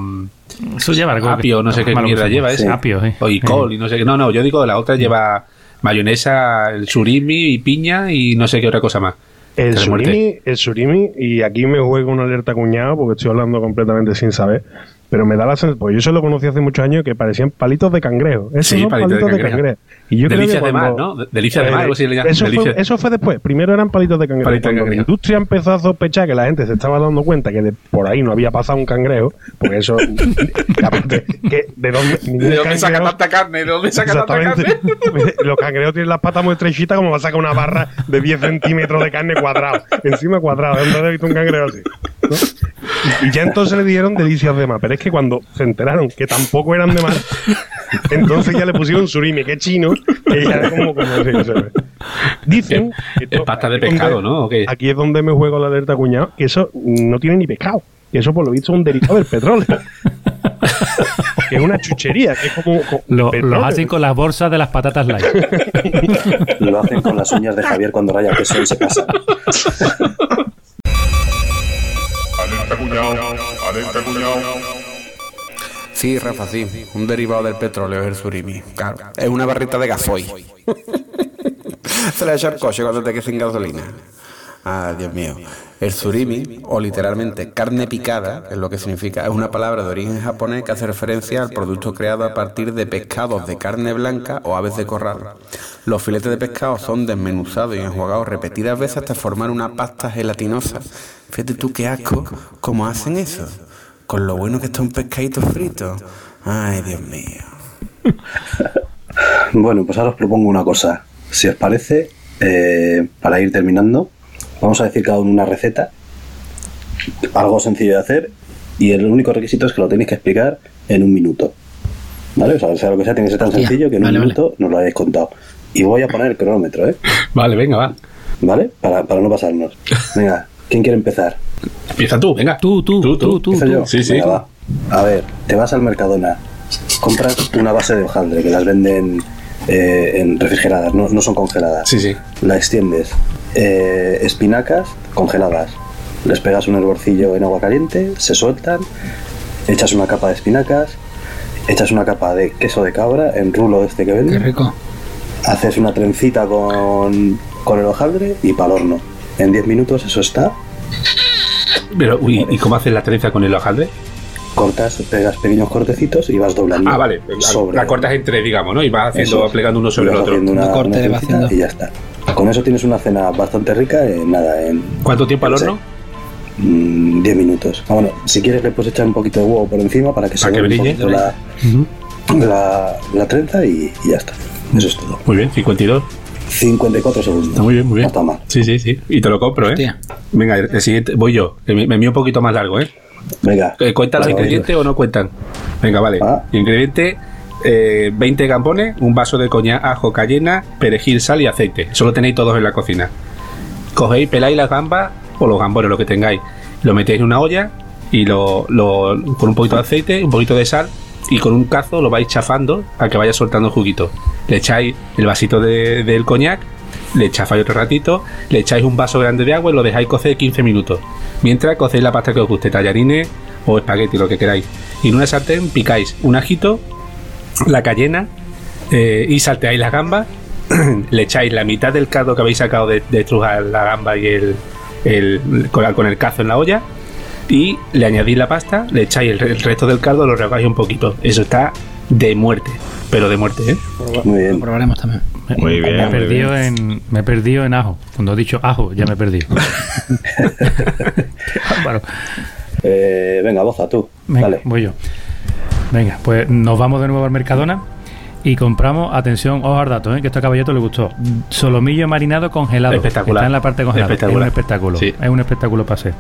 Eso lleva algo. apio, no sé qué mierda lleva Sí. eso. Apio, sí. O y col y no sé qué. No, no, yo digo la otra lleva mayonesa, el surimi y piña y no sé qué otra cosa más. El surimi, el surimi, y aquí me juego una alerta cuñado porque estoy hablando completamente sin saber, pero me da la sensación, pues yo eso lo conocí hace muchos años, que parecían palitos de cangrejo. Esos Sí, son palitos palitos, de de cangrejo. cangrejo. Y yo creo Delicias de mar, cuando- ¿no? De- delicias de mar, Eh, algo así. Eso fue, Delicias. eso fue después. Primero eran palitos de cangrejo. Palitos de Cuando la industria empezó a sospechar que la gente se estaba dando cuenta que de por ahí no había pasado un cangrejo, porque eso. aparte, que ¿De dónde, ningún cangrejo- carne? ¿De dónde Exactamente. Los cangrejos tienen las patas muy estrechitas, como va a sacar una barra de 10 centímetros de carne cuadrado. Encima cuadrado. ¿Dónde he visto un cangrejo así? ¿No? Y, ya entonces le dieron delicias de mar. Pero es que cuando se enteraron que tampoco eran de mar, entonces ya le pusieron surimi, que es chino, que ya era como. como sí, se ve. Dicen. que Es pasta de pescado, donde- ¿no? ¿O qué? Aquí es donde me juego la alerta cuñado, que eso no tiene ni pescado. Que eso, por lo visto, es un derivado del petróleo. que es una chuchería, que es como. como Lo- hacen con las bolsas de las patatas light. Lo hacen con las uñas de Javier cuando raya queso y se pasa. Alerta cuñado, alerta cuñado. Sí, Rafa, sí. Un derivado del petróleo es el surimi. Claro. Es una barrita de gasoil. Se le echa al coche cuando te quede sin gasolina. Ah, Dios mío. El surimi, o literalmente carne picada, es lo que significa, es una palabra de origen japonés que hace referencia al producto creado a partir de pescados de carne blanca o aves de corral. Los filetes de pescado son desmenuzados y enjuagados repetidas veces hasta formar una pasta gelatinosa. Fíjate tú qué asco, ¿cómo hacen eso? Con lo bueno que está un pescadito frito. Ay, Dios mío. Bueno, pues ahora os propongo una cosa. Si os parece, eh, para ir terminando, vamos a decir cada uno una receta, algo sencillo de hacer, y el único requisito es que lo tenéis que explicar en un minuto. ¿Vale? O sea, sea lo que sea, tiene que ser tan Hostia, sencillo que en un vale. minuto nos lo hayáis contado. Y voy a poner el cronómetro, ¿eh? Vale, venga, va. ¿Vale? Para, para no pasarnos. Venga, ¿quién quiere empezar? Empieza tú, venga. Tú, tú, tú, tú, tú. ¿Empiezo yo? Sí, sí. Venga, va. A ver, te vas al Mercadona, compras una base de hojaldre que las venden eh, en refrigeradas, no, no son congeladas. Sí, sí. La extiendes. Eh, espinacas congeladas. Les pegas un hervorcillo en agua caliente, se sueltan, echas una capa de espinacas, echas una capa de queso de cabra en rulo este que Qué venden, rico. haces una trencita con, con el hojaldre y para horno. En 10 minutos eso está. Pero, uy, ¿y cómo haces la trenza con el hojaldre? Cortas, pegas pequeños cortecitos y vas doblando. Ah, vale. La, sobre la cortas en tres, digamos, ¿no? Y vas haciendo, plegando uno sobre el otro. haciendo Una, Un corte una y ya está. Con eso tienes una cena bastante rica en nada, en ¿Cuánto tiempo al horno? mm, 10 minutos. Ah, bueno, si quieres le puedes echar un poquito de huevo por encima para que se que un brille. poquito la, la, la trenza y, y ya está. Eso es todo. Muy bien, 52. 54 segundos. Está muy bien, muy bien. No está mal. Sí, sí, sí. Y te lo compro, ¿eh? Hostia. Venga, el siguiente, voy yo. Me, me mío un poquito más largo, ¿eh? Venga. Eh, ¿Cuentan los ingredientes o no cuentan? Venga, vale. Ah. Ingredientes: eh, 20 gambones, un vaso de coñac, ajo, cayena, perejil, sal y aceite. Eso lo tenéis todos en la cocina. Cogéis, peláis las gambas o los gambones, lo que tengáis. Lo metéis en una olla y lo, con un poquito de aceite, un poquito de sal y con un cazo lo vais chafando a que vaya soltando juguito. Le echáis el vasito de- del coñac, le chafáis otro ratito, le echáis un vaso grande de agua y lo dejáis cocer 15 minutos. Mientras cocéis la pasta que os guste, tallarines o espagueti, lo que queráis. Y en una sartén picáis un ajito, la cayena eh, y salteáis las gambas. le echáis la mitad del caldo que habéis sacado de, de estrujar la gamba y el, el- con, el cazo en la olla. Y le añadís la pasta, le echáis el, re- el resto del caldo, lo rehogáis un poquito. Eso está de muerte, pero de muerte, ¿eh? Muy Lo bien. probaremos también. Me- Muy bien, Me he muy perdido bien. en, me he perdido en ajo. Cuando he dicho ajo, ya me he perdido. Eh, venga, boza tú. Venga, Dale. voy yo. Venga, pues nos vamos de nuevo al Mercadona Y compramos, atención, ojo al dato, ¿eh? que esto a Caballeto le gustó. Solomillo marinado congelado. Espectacular. Está en la parte congelada. Espectacular. Es un espectáculo. Sí. Es un espectáculo pase.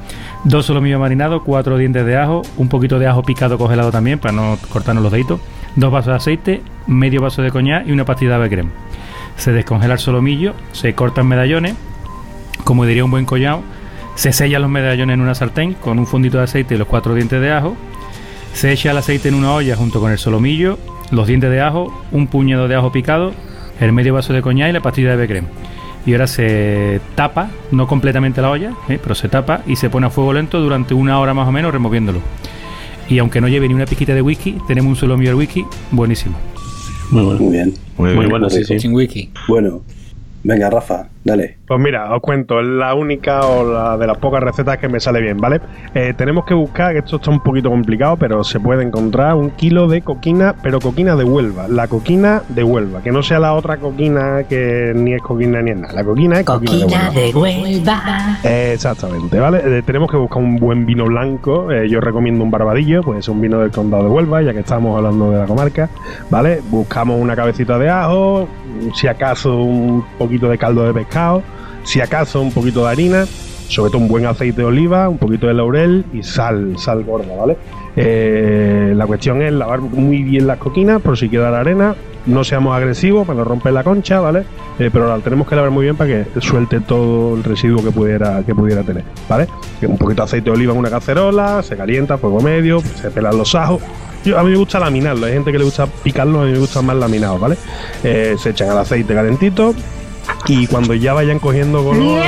Dos solomillos marinados, cuatro dientes de ajo, un poquito de ajo picado congelado también para no cortarnos los deditos. Dos vasos de aceite, medio vaso de coñac y una pastilla de crema. Se descongela el solomillo, se cortan medallones, como diría un buen collado, se sellan los medallones en una sartén con un fondito de aceite y los cuatro dientes de ajo. Se echa el aceite en una olla junto con el solomillo, los dientes de ajo, un puñado de ajo picado, el medio vaso de coñac y la pastilla de crema. Y ahora se tapa, no completamente la olla, ¿eh? pero se tapa y se pone a fuego lento durante una hora más o menos removiéndolo. Y aunque no lleve ni una pizquita de whisky, tenemos un solomillo de whisky buenísimo. Muy bueno. Muy bien. Muy, Muy bien. bueno, sí, sí. Sin wiki. Bueno, venga, Rafa, dale. Pues mira, os cuento, es la única o la de las pocas recetas que me sale bien, ¿vale? Eh, tenemos que buscar, que esto está un poquito complicado, pero se puede encontrar un kilo de coquina, pero coquina de Huelva. La coquina de Huelva, que no sea la otra coquina que ni es coquina ni es nada. La coquina es coquina, Coquina de Huelva. de Huelva. Eh, Exactamente, ¿vale? Eh, tenemos que buscar un buen vino blanco. eh, yo recomiendo un barbadillo, pues un vino del condado de Huelva, ya que estamos hablando de la comarca, ¿vale? Buscamos una cabecita de ajo, si acaso un poquito de caldo de pescado, si acaso un poquito de harina, sobre todo un buen aceite de oliva, un poquito de laurel y sal, sal gorda, ¿vale? Eh, la cuestión es lavar muy bien las coquinas por si queda la arena, no seamos agresivos para no romper la concha, ¿vale? Eh, pero la tenemos que lavar muy bien para que suelte todo el residuo que pudiera, que pudiera tener, ¿vale? Un poquito de aceite de oliva en una cacerola, se calienta fuego medio, se pelan los ajos. Yo, a mí me gusta laminarlo, hay gente que le gusta picarlo, a mí me gusta más laminados, ¿vale? Eh, se echan al aceite calentito y cuando ya vayan cogiendo color...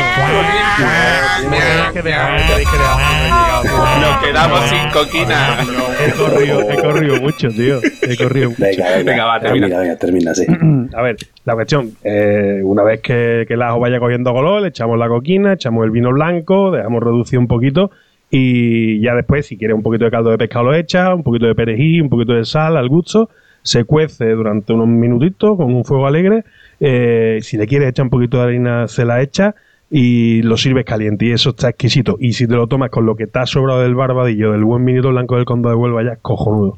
Nos quedamos sin coquina. He corrido, he corrido mucho, tío. He corrido mucho. Venga, venga. Venga, va, termina. termina, venga, termina, sí. A ver, la cuestión, eh, una vez que, que el ajo vaya cogiendo color, le echamos la coquina, echamos el vino blanco, dejamos reducir un poquito y ya después, si quieres un poquito de caldo de pescado, lo echas, un poquito de perejil, un poquito de sal al gusto, se cuece durante unos minutitos con un fuego alegre. eh, si le quieres echar un poquito de harina, se la echa y lo sirves caliente y eso está exquisito. Y si te lo tomas con lo que está sobrado del barbadillo, del buen vinito blanco del Condado de Huelva, ya es cojonudo.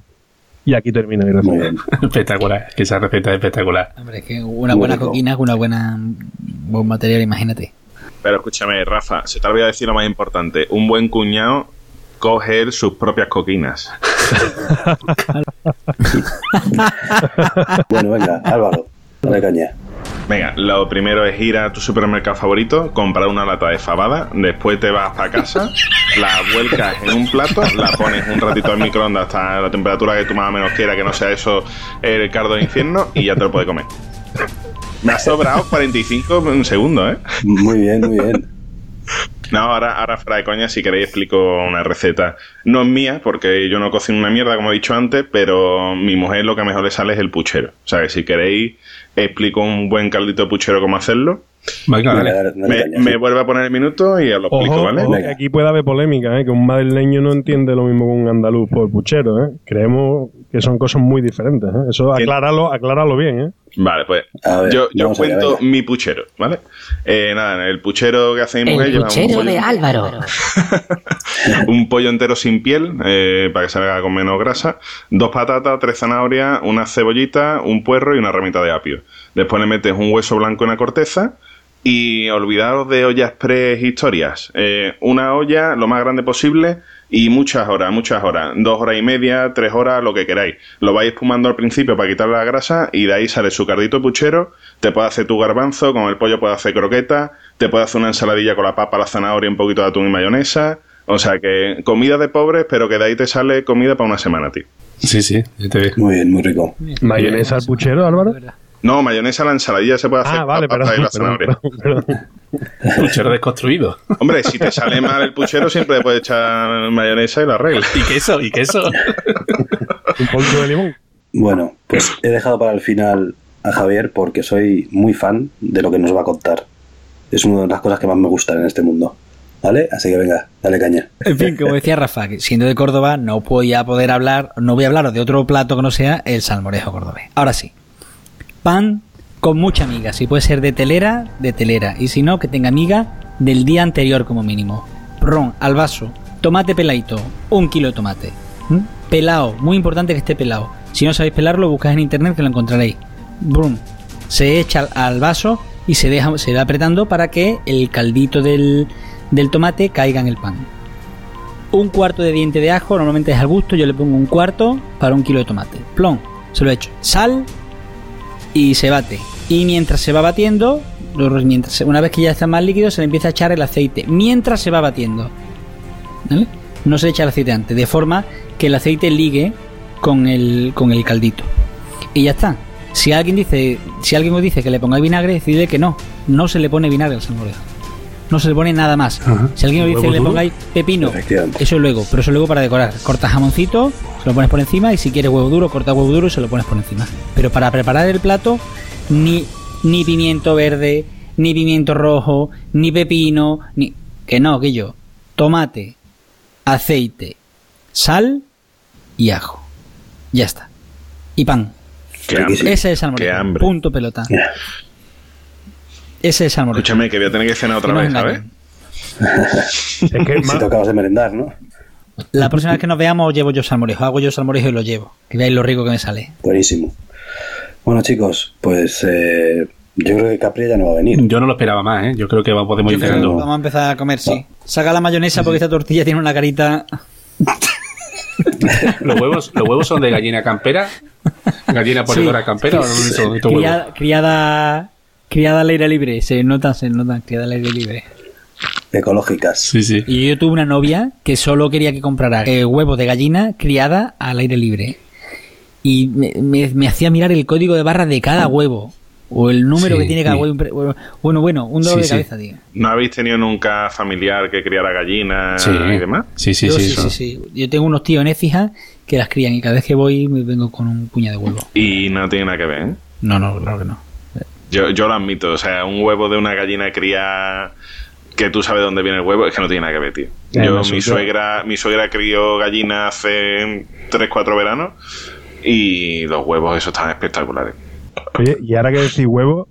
Y aquí termina mi Muy receta. bien. Espectacular. Esa receta es espectacular. Hombre, es que una Muy buena rico. coquina con una buena buen material, imagínate. Pero escúchame, Rafa, se te olvidó decir lo más importante. Un buen cuñado coge él sus propias coquinas. Bueno, venga, Álvaro, dale caña. Venga, lo primero es ir a tu supermercado favorito, comprar una lata de fabada, después te vas para casa, la vuelcas en un plato, la pones un ratito al microondas hasta la temperatura que tú más o menos quieras, que no sea eso el cardo de infierno, y ya te lo puedes comer. Me ha sobrado 45 segundos, ¿eh? Muy bien, muy bien. No, ahora, ahora fuera de coña, si queréis explico una receta. No es mía, porque yo no cocino una mierda, como he dicho antes, pero mi mujer lo que mejor le sale es el puchero. O sea, que si queréis, explico un buen caldito de puchero cómo hacerlo. Venga, dale Me, me vuelve a poner el minuto y os lo explico, Ojo, ¿vale? ojo, que aquí puede haber polémica, ¿eh? que un madrileño no entiende lo mismo que un andaluz por puchero. ¿eh? Creemos que son cosas muy diferentes. ¿eh? Eso acláralo, acláralo bien. ¿eh? Vale, pues ver, yo, yo cuento mi puchero, ¿vale? Eh, nada, el puchero que hace mi mujer El un puchero pollo, de Álvaro. un pollo entero sin piel, eh, para que salga con menos grasa, dos patatas, tres zanahorias, una cebollita, un puerro y una ramita de apio. Después le metes un hueso blanco en la corteza y olvidaros de ollas prehistorias. Eh, una olla lo más grande posible y muchas horas, muchas horas. Dos horas y media, tres horas, lo que queráis. Lo vais espumando al principio para quitar la grasa y de ahí sale su cardito puchero. Te puede hacer tu garbanzo, con el pollo puede hacer croqueta, te puede hacer una ensaladilla con la papa, la zanahoria, un poquito de atún y mayonesa. O sea que comida de pobres, pero que de ahí te sale comida para una semana, tío. Sí, sí. te. Muy bien, muy rico. Mayonesa al puchero, Álvaro. No, mayonesa, la ensaladilla se puede hacer Ah, vale, la papa perdón, y la perdón, zanahoria. perdón, perdón. Puchero desconstruido. Hombre, si te sale mal el puchero, siempre le puedes echar mayonesa y la regla. ¿Y queso? ¿Y queso? Un poquito de limón. Bueno, pues he dejado para el final a Javier porque soy muy fan de lo que nos va a contar. Es una de las cosas que más me gustan en este mundo. ¿Vale? Así que venga, dale caña. En fin, como decía Rafa, que siendo de Córdoba no voy a poder hablar, no voy a hablaros de otro plato que no sea el salmorejo cordobés. Ahora sí, pan con mucha miga, si puede ser de telera, de telera, y si no, que tenga miga del día anterior como mínimo. Ron al vaso, tomate peladito, un kilo de tomate. ¿Mm? Pelado, muy importante que esté pelado. Si no sabéis pelarlo, buscáis en internet que lo encontraréis. brum, se echa al, vaso y se deja se va apretando para que el caldito del, del tomate caiga en el pan. Un cuarto de diente de ajo, normalmente es al gusto, yo le pongo un cuarto para un kilo de tomate. Plon, se lo echo. Sal y se bate. Y mientras se va batiendo, una vez que ya está más líquido, se le empieza a echar el aceite. Mientras se va batiendo. ¿Vale? No se echa el aceite antes, de forma que el aceite ligue con el, con el caldito. Y ya está. Si alguien dice, si alguien os dice que le pongáis vinagre, decidle que no. No se le pone vinagre al salmorejo. No se le pone nada más. Si alguien os dice que ¿Huevo le pongáis pepino, eso es luego, pero eso es luego para decorar. Cortas jamoncito, se lo pones por encima y si quieres huevo duro, cortas huevo duro y se lo pones por encima. Pero para preparar el plato, ni, ni pimiento verde, ni pimiento rojo, ni pepino, ni... Que no, que yo. Tomate, aceite, sal y ajo. Ya está. Y pan. Qué. Ese es el hambre. Punto pelota. Ese es el salmorejo. Escúchame, que voy a tener que cenar otra Que vez, ¿sabes? Es que Si te acabas de merendar, ¿no? La próxima vez que nos veamos os llevo yo salmorejo. Hago yo salmorejo y lo llevo. Que veáis lo rico que me sale. Buenísimo. Bueno, chicos, pues eh, yo creo que Capri ya no va a venir. Yo no lo esperaba más, ¿eh? Yo creo que podemos ir cenando. Vamos a empezar a comer, sí. Saca la mayonesa porque esta tortilla tiene una carita. ¿Los huevos, ¿Los huevos son de gallina campera? ¿Gallina ponedora campera o no son estos huevos? Criada, criada, criada al aire libre. Se nota, se nota, criada al aire libre. Ecológicas. Sí, sí. Y yo tuve una novia que solo quería que comprara eh, huevos de gallina criada al aire libre. Y me, me- me hacía mirar el código de barra de cada huevo. O el número Sí, que tiene cada sí. huevo. Bueno, bueno, un dolor Sí, de sí. cabeza, tío. ¿No habéis tenido nunca familiar que criara gallinas Sí, y demás? sí, sí, Yo sí, sí, sí. Yo tengo unos tíos en Écija que las crían y cada vez que voy me vengo con un puñado de huevo. Y no tiene nada que ver, ¿eh? No, no, claro que no. Yo, yo lo admito, o sea, un huevo de una gallina cría que tú sabes dónde viene el huevo, es que no tiene nada que ver, tío. Eh, Yo, mi suegra, mi suegra crió gallina hace 3, 4 veranos y los huevos esos están espectaculares. Oye, y ahora que decís huevo,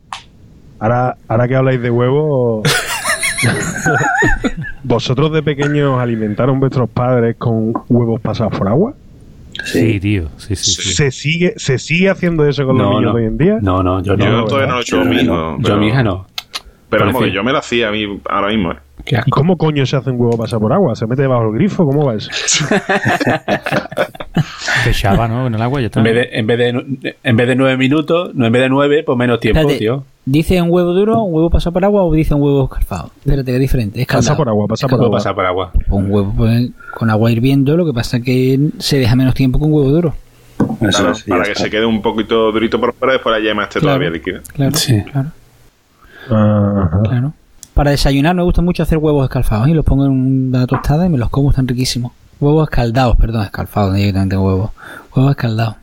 ahora, ahora que habláis de huevo, ¿vosotros de pequeños alimentaron vuestros padres con huevos pasados por agua? Sí, Sí. tío. Sí, sí, sí. ¿Se sigue, ¿Se sigue haciendo eso con los niños no. hoy en día? No, no, yo no. yo no, todavía no lo he hecho yo mi hijo. no. Yo pero- a mi hija no. Pero vamos, que yo me lo hacía a mí ahora mismo. ¿eh? Qué ¿Y asco. cómo coño se hace un huevo pasado por agua? ¿Se mete debajo del grifo? ¿Cómo va eso? Te echaba, ¿no? En el agua ya está. En vez, de, en, vez de, en vez de nueve minutos, no en vez de nueve, pues menos tiempo, Espérate, tío. ¿Dice un huevo duro, un huevo pasado por agua o dice un huevo escalfado? Espérate, que es diferente. Pasa por agua, pasa por agua. pasar por agua. Un huevo pues, con agua hirviendo, lo que pasa es que se deja menos tiempo que un huevo duro. Eso Claro, para que está. se quede un poquito durito por fuera, después la yema esté Claro. todavía líquida. Claro, Sí. claro, Ajá. claro. Para desayunar me gusta mucho hacer huevos escalfados y los pongo en una tostada y me los como, están riquísimos. Huevos escaldados, perdón, escalfados, directamente huevos. Huevos escaldados.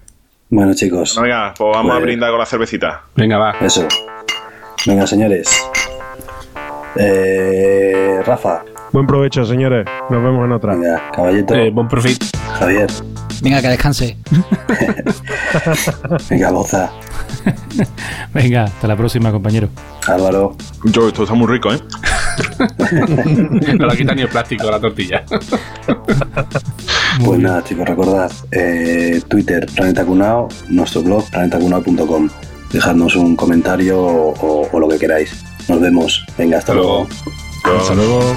Bueno, chicos, venga, pues vamos a Pues- brindar con la cervecita. Venga, va. eso. Venga, señores. Eh, Rafa, Buen provecho, señores. Nos vemos en otra. venga, caballito, Eh, buen profit. Javier, Venga, que descanse. venga, Boza, Venga, hasta la próxima, compañero. Álvaro, Yo, esto está muy rico, ¿eh? No la quita ni el plástico de la tortilla. Pues nada, chicos, recordad, eh, Twitter, Planeta Cunao, nuestro blog, planetacunao.com. Dejadnos un comentario o, o lo que queráis. Nos vemos. Venga, hasta Hasta luego. luego. Hasta luego.